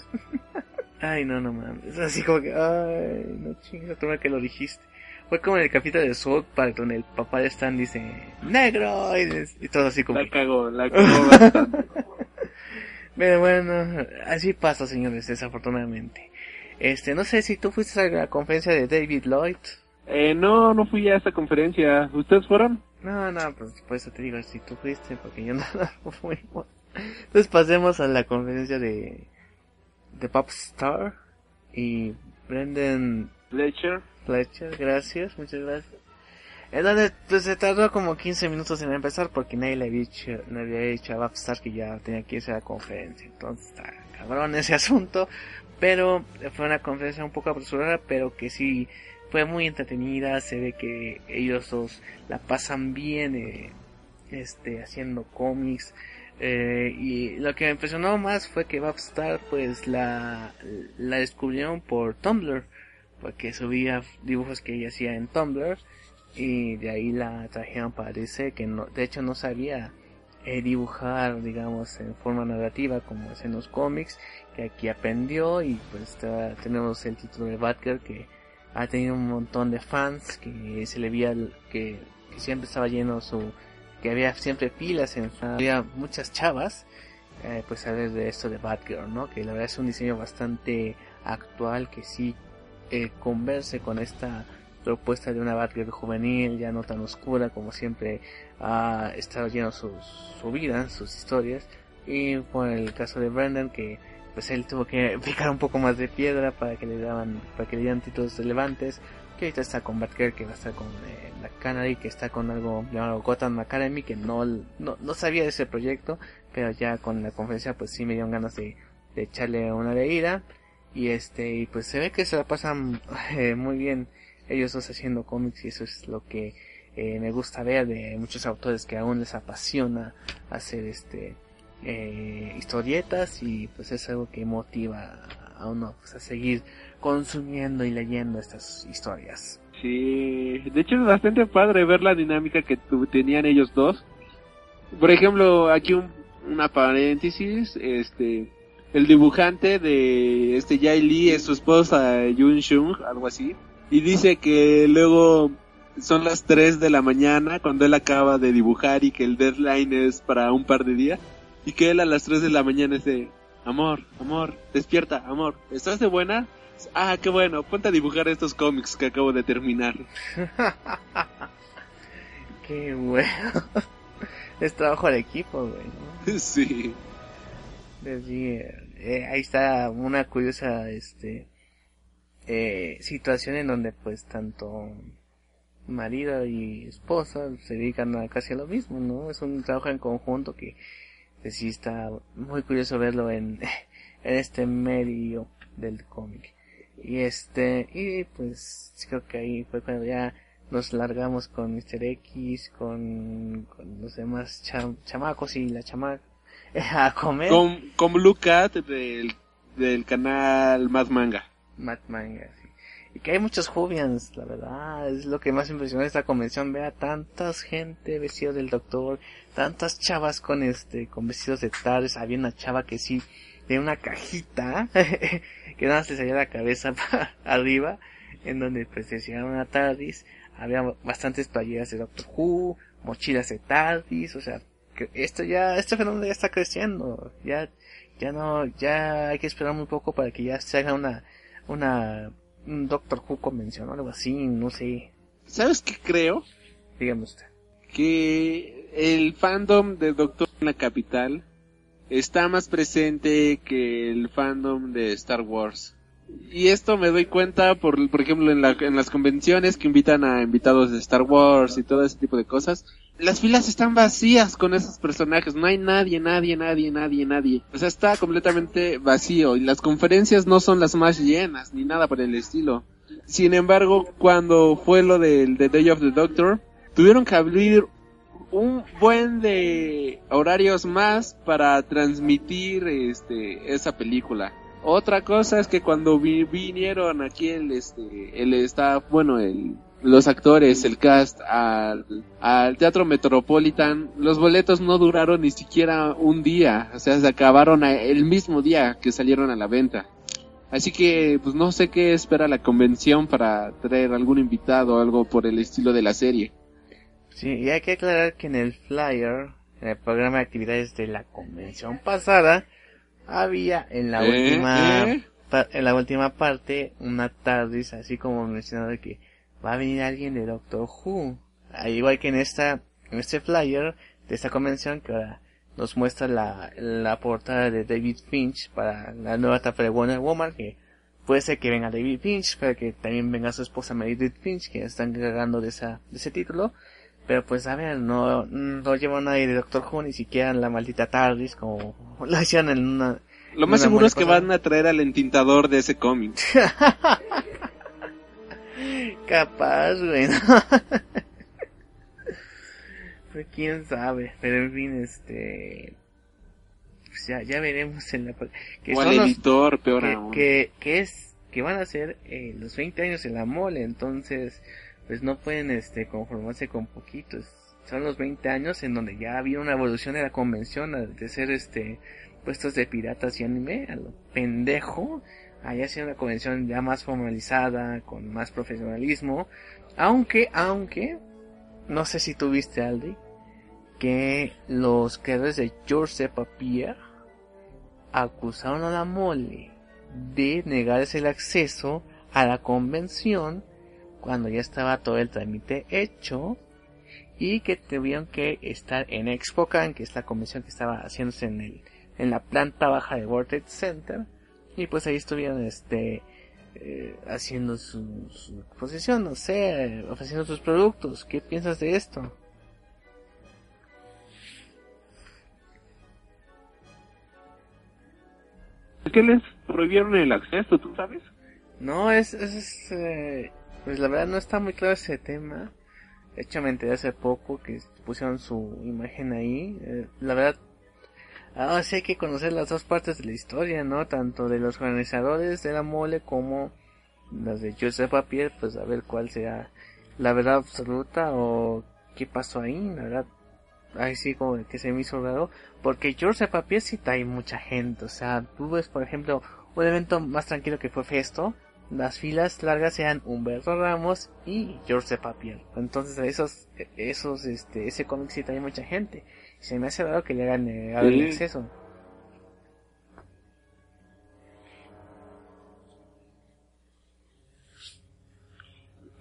*laughs* ay, no, no mames. Así como que, ay, no chingas, tú que lo dijiste. Fue como en el capítulo de South Park donde el papá de Stan dice, negro, y, todo así como... La cagó, la *laughs* cagó bastante. Pero bueno, así pasa, señores, desafortunadamente. Este, no sé si tú fuiste a la conferencia de David Lloyd. Eh, no, no fui a esa conferencia. ¿Ustedes fueron? No, no, pues por eso te digo si tú fuiste, porque yo *laughs* no, no fui. Entonces pasemos a la conferencia de, de Popstar y Brendan Fletcher. Fletcher, gracias, muchas gracias. Entonces, pues se tardó como 15 minutos en empezar porque nadie le había dicho, había dicho a Babstar que ya tenía que irse a la conferencia. Entonces, está cabrón ese *laughs* asunto. Pero fue una conferencia un poco apresurada, pero que sí fue muy entretenida. Se ve que ellos dos la pasan bien, eh, este, haciendo cómics. Eh, y lo que me impresionó más fue que Babstar, pues la, la descubrieron por Tumblr. Porque subía dibujos que ella hacía en Tumblr y de ahí la trajeron para DC que no, de hecho no sabía eh, dibujar digamos en forma narrativa como es en los cómics que aquí aprendió y pues tenemos el título de Batgirl que ha tenido un montón de fans que se le veía que, siempre estaba lleno su que había siempre filas en había muchas chavas eh, pues a ver de esto de Batgirl no que la verdad es un diseño bastante actual que sí eh, converse con esta propuesta de una Batgirl juvenil, ya no tan oscura como siempre ha estado lleno su, su vida, sus historias. Y por el caso de Brendan, que pues él tuvo que *laughs* picar un poco más de piedra para que le daban, para que le dieran títulos relevantes. Que ahorita está con Batgirl, que va a estar con eh, la Canary, que está con algo llamado Gotham Academy, que no, no, no sabía de ese proyecto, pero ya con la conferencia pues sí me dieron ganas de, de echarle una leída. Y este, y pues se ve que se la pasan *laughs* eh, muy bien ellos dos haciendo cómics y eso es lo que eh, me gusta ver de muchos autores que aún les apasiona hacer este eh, historietas y pues es algo que motiva a uno pues, a seguir consumiendo y leyendo estas historias. Sí, de hecho es bastante padre ver la dinámica que tenían ellos dos. Por ejemplo, aquí un, una paréntesis, este, el dibujante de este Jai Lee es su esposa Yun Shung, algo así y dice que luego son las 3 de la mañana cuando él acaba de dibujar y que el deadline es para un par de días y que él a las 3 de la mañana dice, amor, amor, despierta, amor, ¿estás de buena? Ah, qué bueno, ponte a dibujar estos cómics que acabo de terminar. *laughs* Qué bueno. *laughs* es trabajo de equipo, güey. ¿no? *laughs* Sí. Eh, ahí está una curiosa este eh, situación en donde pues tanto marido y esposa se dedican a casi a lo mismo, ¿no? Es un trabajo en conjunto que pues, sí está muy curioso verlo en, *laughs* en este medio del cómic. Y este, y pues creo que ahí fue cuando ya nos largamos con Mr. X, con, con los demás chamacos y la chamaca *laughs* a comer. Con, con Blue Cat del, del canal Mad Manga. Mad Manga, sí. Y que hay muchos Jubians, la verdad, es lo que más impresionó esta convención, vea tantas gente vestido del doctor, tantas chavas con este, con vestidos de TARDIS, había una chava que sí, de una cajita, *laughs* que nada se salía la cabeza *laughs* para arriba, en donde pues decía una TARDIS, había bastantes playeras de Doctor Who, mochilas de TARDIS, o sea, esto ya, este fenómeno ya está creciendo, ya, ya no, ya hay que esperar muy poco para que ya se haga una, una, un Doctor Who convención o algo así, no sé. ¿Sabes qué creo? Dígame usted. Que el fandom de Doctor en la capital está más presente que el fandom de Star Wars. Y esto me doy cuenta, por, por ejemplo, en, la, en las convenciones que invitan a invitados de Star Wars y todo ese tipo de cosas. Las filas están vacías con esos personajes. No hay nadie, nadie, nadie, nadie, nadie. O sea, está completamente vacío. Y las conferencias no son las más llenas, ni nada por el estilo. Sin embargo, cuando fue lo del The Day of the Doctor, tuvieron que abrir un buen de horarios más para transmitir este esa película. Otra cosa es que cuando vinieron aquí el este el staff, bueno, el los actores, el cast al, al Teatro Metropolitan, los boletos no duraron ni siquiera un día, o sea, se acabaron el mismo día que salieron a la venta. Así que, pues no sé qué espera la convención para traer algún invitado o algo por el estilo de la serie. Sí, y hay que aclarar que en el flyer, en el programa de actividades de la convención pasada, había en la ¿Eh? última ¿Eh? en la última parte una TARDIS así como mencionado que va a venir alguien de Doctor Who. Al igual que en esta en este flyer de esta convención que ahora nos muestra la, la portada de David Finch para la nueva etapa de Wonder Woman que puede ser que venga David Finch pero que también venga su esposa Meredith Finch que están cargando de esa de ese título. Pero pues a ver, no, no lleva nadie de Doctor Who, ni siquiera la maldita TARDIS, como *laughs* lo hacían en una... Lo más seguro es que van a traer al entintador de ese cómic. *laughs* Capaz, güey. ¿no? *laughs* pues quién sabe, pero en fin, este... Pues ya, ya veremos en la... Que o al son los- editor, peor que, aún. que, que es que van a ser eh, los 20 años en la mole, entonces pues no pueden este conformarse con poquitos. Son los 20 años en donde ya había una evolución de la convención de ser este puestos de piratas y anime a lo pendejo, allá sido una convención ya más formalizada, con más profesionalismo, aunque aunque no sé si tuviste Aldi que los creadores de George Papier acusaron a la mole de negarse el acceso a la convención cuando ya estaba todo el trámite hecho y que tuvieron que estar en ExpoCan, que es la convención que estaba haciéndose en el en la planta baja de World Trade Center y pues ahí estuvieron este eh, haciendo su, su exposición, no sé, ofreciendo sus productos. ¿Qué piensas de esto? ¿Por qué les prohibieron el acceso, tú sabes? No, es, es, es, eh, pues la verdad no está muy claro ese tema. De hecho me enteré hace poco que pusieron su imagen ahí. Eh, la verdad, ahora sí hay que conocer las dos partes de la historia, ¿no? Tanto de los organizadores de la mole como las de Joseph Papier, pues a ver cuál sea la verdad absoluta o qué pasó ahí, la verdad. Ahí sí como que se me hizo raro, porque George Papier sí trae mucha gente, o sea, tú ves por ejemplo un evento más tranquilo que fue Festo, las filas largas eran Humberto Ramos y George Papier. Entonces esos, esos, este, ese cómic sí trae mucha gente. Se me hace raro que le hagan eh, el acceso.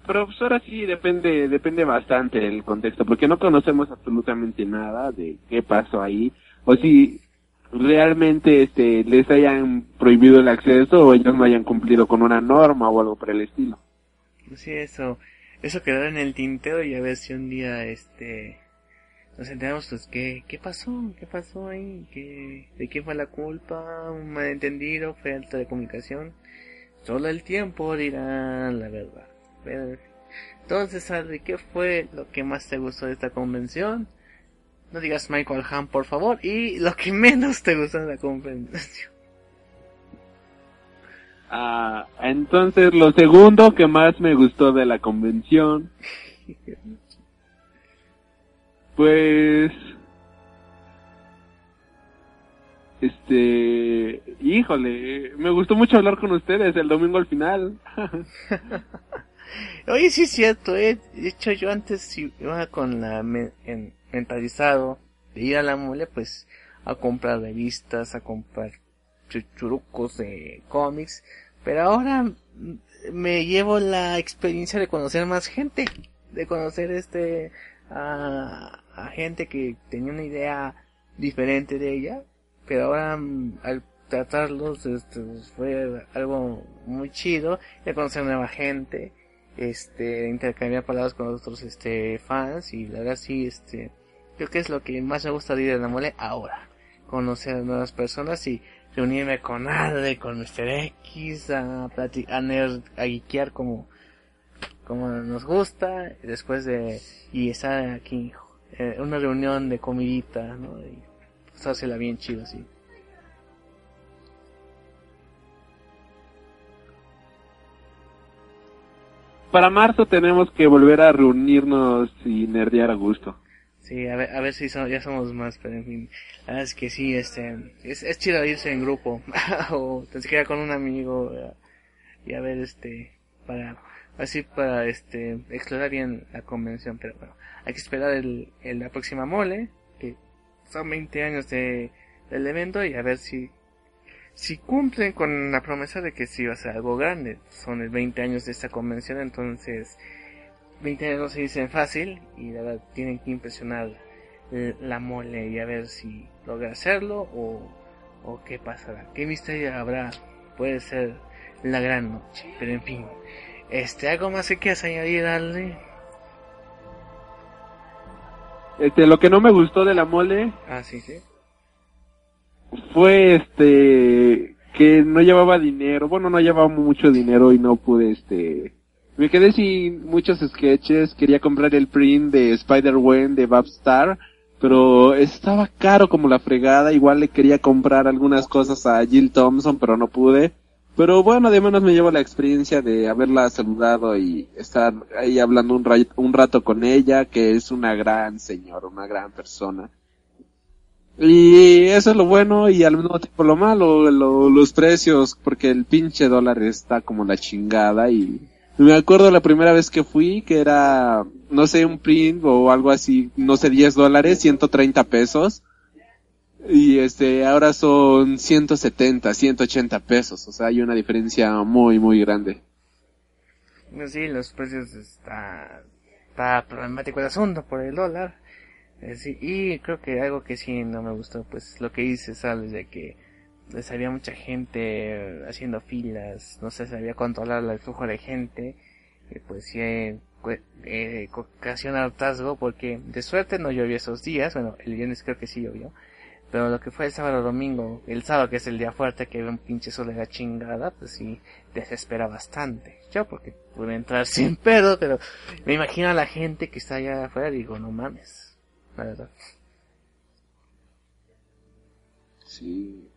pero pues ahora sí depende, depende bastante el contexto, porque no conocemos absolutamente nada de qué pasó ahí, o si realmente este les hayan prohibido el acceso o ellos no hayan cumplido con una norma o algo por el estilo. Sí, eso, eso quedó en el tintero y a ver si un día este nos enteramos pues qué, qué pasó, qué pasó ahí, ¿Qué, de quién fue la culpa, un malentendido, falta de comunicación. Solo el tiempo dirá la verdad. Entonces, ¿de qué fue lo que más te gustó de esta convención? No digas Michael Ham, por favor. Y lo que menos te gustó de la convención. *laughs* Ah, entonces lo segundo que más me gustó de la convención. *laughs* pues Este, híjole, me gustó mucho hablar con ustedes el domingo al final. *laughs* Oye, sí es cierto, eh. De hecho, yo antes iba con la mentalizado de ir a la mole, pues, a comprar revistas, a comprar churucos de cómics. Pero ahora me llevo la experiencia de conocer más gente, de conocer este, a gente que tenía una idea diferente de ella pero ahora mm, al tratarlos este, fue algo muy chido, de conocer nueva gente, este, intercambiar palabras con otros este, fans y la verdad sí, este, creo que es lo que más me gusta de ir a la mole ahora, conocer a nuevas personas y reunirme con Ale, con Mr. X, a, a, nerd, a guiquear como, como nos gusta, después de, y estar aquí, eh, una reunión de comidita, ¿no? pasársela bien chido así. Para marzo tenemos que volver a reunirnos y nerdear a gusto. Sí, a ver, a ver si ya somos más, pero en fin. La verdad es que sí, este, es, es chido irse en grupo, *laughs* o tan siquiera con un amigo, y a ver, este, para, así para, este, explorar bien la convención, pero bueno, hay que esperar el, la próxima mole, son 20 años de, del evento y a ver si, si cumplen con la promesa de que sí va a ser algo grande. Son el 20 años de esta convención, entonces 20 años no se dicen fácil y la verdad tienen que impresionar la mole y a ver si logra hacerlo o, o qué pasará. ¿Qué misterio habrá? Puede ser la gran noche, pero en fin. Este, ¿algo más que quieras añadir, darle este, lo que no me gustó de la mole. Ah, sí, sí. Fue este que no llevaba dinero, bueno, no llevaba mucho dinero y no pude este me quedé sin muchos sketches, quería comprar el print de Spider-Gwen de Babstar, pero estaba caro como la fregada, igual le quería comprar algunas cosas a Jill Thompson, pero no pude. Pero bueno, de menos me llevo la experiencia de haberla saludado y estar ahí hablando un, un rato con ella, que es una gran señora, una gran persona. Y eso es lo bueno y al mismo tiempo lo malo, los precios, porque el pinche dólar está como la chingada y me acuerdo la primera vez que fui que era, no sé, un print o algo así, no sé, 10 dólares, 130 pesos y este, ahora son 170, 180 pesos. O sea, hay una diferencia muy, muy grande. Pues sí, los precios está, está problemático el asunto por el dólar. Eh, y creo que algo que sí no me gustó, pues lo que dice, ¿sabes? De que les había mucha gente haciendo filas, no se sabía controlar el flujo de gente, y pues sí, eh, eh, ocasiona hartazgo porque de suerte no llovió esos días, bueno, el viernes creo que sí llovió, pero lo que fue el sábado domingo, el sábado que es el día fuerte, que ve un pinche sol de la chingada, pues sí, desespera bastante. Yo porque pude entrar *laughs* sin pedo, pero me imagino a la gente que está allá afuera y digo, no mames. La verdad. Sí.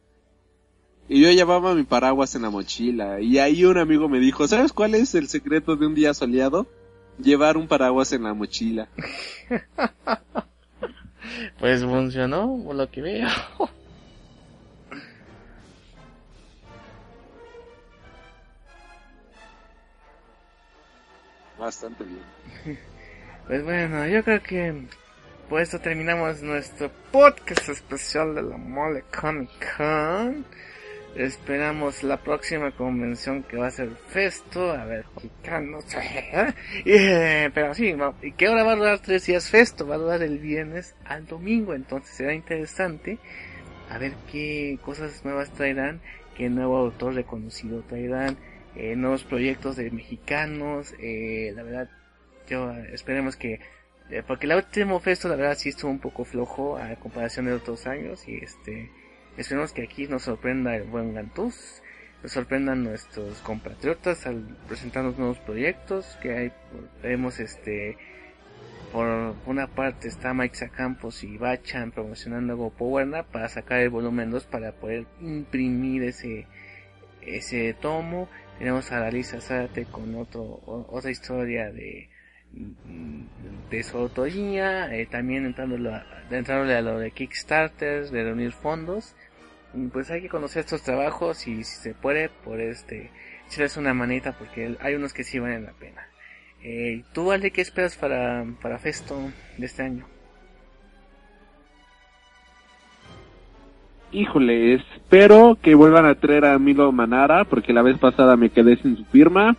Y yo llevaba mi paraguas en la mochila. Y ahí un amigo me dijo, ¿sabes cuál es el secreto de un día soleado? Llevar un paraguas en la mochila. *laughs* *laughs* Pues funcionó, por lo que veo. *laughs* Bastante bien. *laughs* Pues bueno, yo creo que por esto terminamos nuestro podcast especial de la Mole Comic Con. Esperamos la próxima convención que va a ser Festo, a ver, mexicanos, *laughs* eh, pero sí, ¿y qué hora va a durar tres días Festo? Va a durar el viernes al domingo, entonces será interesante a ver qué cosas nuevas traerán, qué nuevo autor reconocido traerán, eh, nuevos proyectos de mexicanos, eh, la verdad, yo esperemos que eh, porque el último festo la verdad sí estuvo un poco flojo a comparación de otros años y este Esperemos que aquí nos sorprenda el buen Gantús, nos sorprendan nuestros compatriotas al presentarnos nuevos proyectos que hay, vemos este, por una parte está Mike Sacampos y Bachan promocionando Go Power para sacar el volumen 2 para poder imprimir ese, ese tomo. Tenemos a Dalisa Zárate con otro, otra historia de, de su autoría, eh, también entrándole a, entrándole a lo de Kickstarter, de reunir fondos pues hay que conocer estos trabajos y si se puede, por este, echarles una manita porque hay unos que sí valen la pena. Eh, ¿Tú, Ale, qué esperas para, para Festo de este año? Híjole, espero que vuelvan a traer a Milo Manara porque la vez pasada me quedé sin su firma.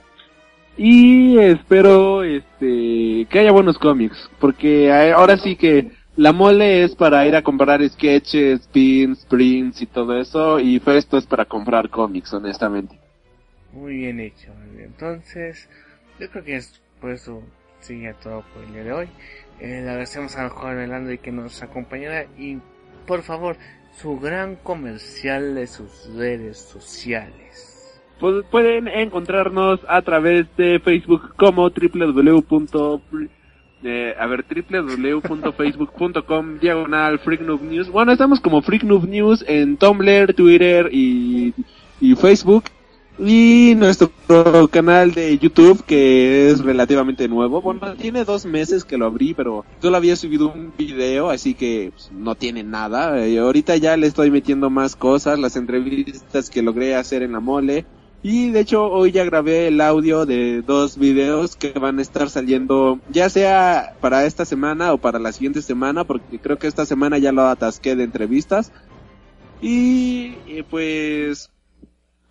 Y espero este que haya buenos cómics, porque ahora sí que la mole es para ir a comprar sketches, pins, prints y todo eso, y Festo es para comprar cómics, honestamente. Muy bien hecho. Entonces, yo creo que es por eso sigue todo por el día de hoy. Eh, le agradecemos a joven y que nos acompañara y por favor, su gran comercial de sus redes sociales. Pues pueden encontrarnos a través de Facebook como www a ver, www.facebook.com *laughs* diagonal News. Bueno, estamos como Freak News en Tumblr, Twitter y, y Facebook. Y nuestro canal de YouTube, que es relativamente nuevo. Bueno, tiene dos meses que lo abrí, pero solo había subido un video, así que pues, no tiene nada. Y ahorita ya le estoy metiendo más cosas, las entrevistas que logré hacer en la mole. Y de hecho hoy ya grabé el audio de dos videos que van a estar saliendo ya sea para esta semana o para la siguiente semana porque creo que esta semana ya lo atasqué de entrevistas. Y, pues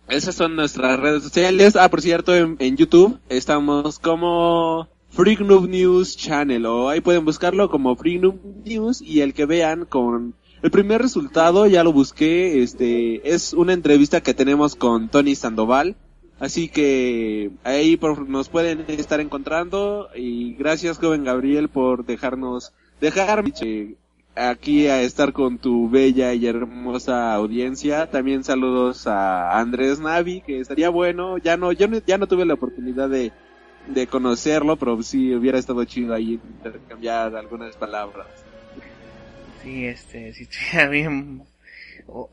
esas son nuestras redes sociales. Ah, por cierto, en, YouTube estamos como Freak News Channel o ahí pueden buscarlo como Freak News y el que vean con el primer resultado ya lo busqué, este, es una entrevista que tenemos con Tony Sandoval. Así que ahí nos pueden estar encontrando y gracias joven Gabriel por dejarnos, dejarme aquí a estar con tu bella y hermosa audiencia. También saludos a Andrés Navi, que estaría bueno. Ya no, yo ya no tuve la oportunidad de, de conocerlo, pero sí hubiera estado chido ahí intercambiar algunas palabras. Sí, este, si estuviera *laughs* bien.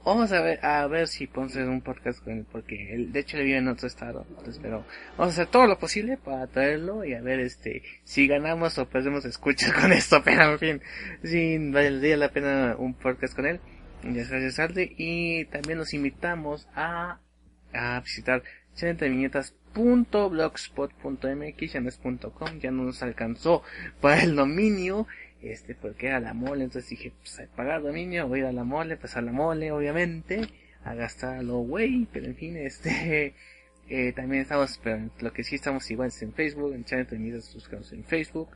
vamos a ver, a ver si podemos hacer un podcast con él, porque él, de hecho vive en otro estado. Entonces, pero vamos a hacer todo lo posible para traerlo y a ver, este, si ganamos o perdemos escuchas con *laughs* esto, pero en fin, sí, valdría la pena un podcast con él. Muchas gracias, Alde. Y también nos invitamos a, a visitar blogspot.mx ya no es .com, ya no nos alcanzó para el dominio este, porque era la mole, entonces dije, pues a pagar dominio, voy a ir a la mole, pues a la mole, obviamente, a gastar lo güey, pero en fin, este, *laughs* eh, también estamos, pero lo que sí estamos igual en Facebook, en Channel Midas, buscamos en Facebook,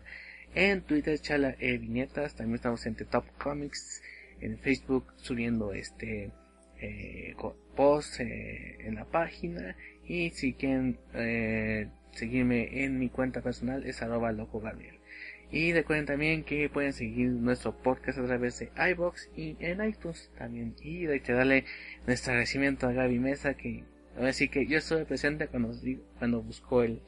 en Twitter, Chala eh, Viñetas, también estamos en The Top Comics, en Facebook subiendo este, eh, post eh, en la página, y si quieren, seguirme en mi cuenta personal es arroba loco Gabriel. Y recuerden también que pueden seguir nuestro podcast a través de iBox y en iTunes también. Y darle nuestro agradecimiento a Gaby Mesa que así que yo estuve presente cuando, cuando buscó el,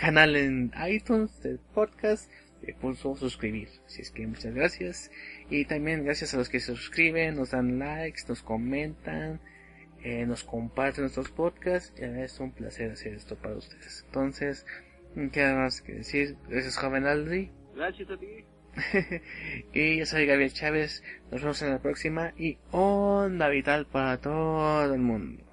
canal en iTunes del podcast y puso suscribir. Así es que muchas gracias. Y también gracias a los que se suscriben, nos dan likes, nos comentan, eh, nos comparten nuestros podcasts. Ya es un placer hacer esto para ustedes. Entonces, ¿qué más que decir? Gracias, joven Aldri. Gracias a ti. *laughs* y yo soy Gabriel Chávez. Nos vemos en la próxima y onda vital para todo el mundo.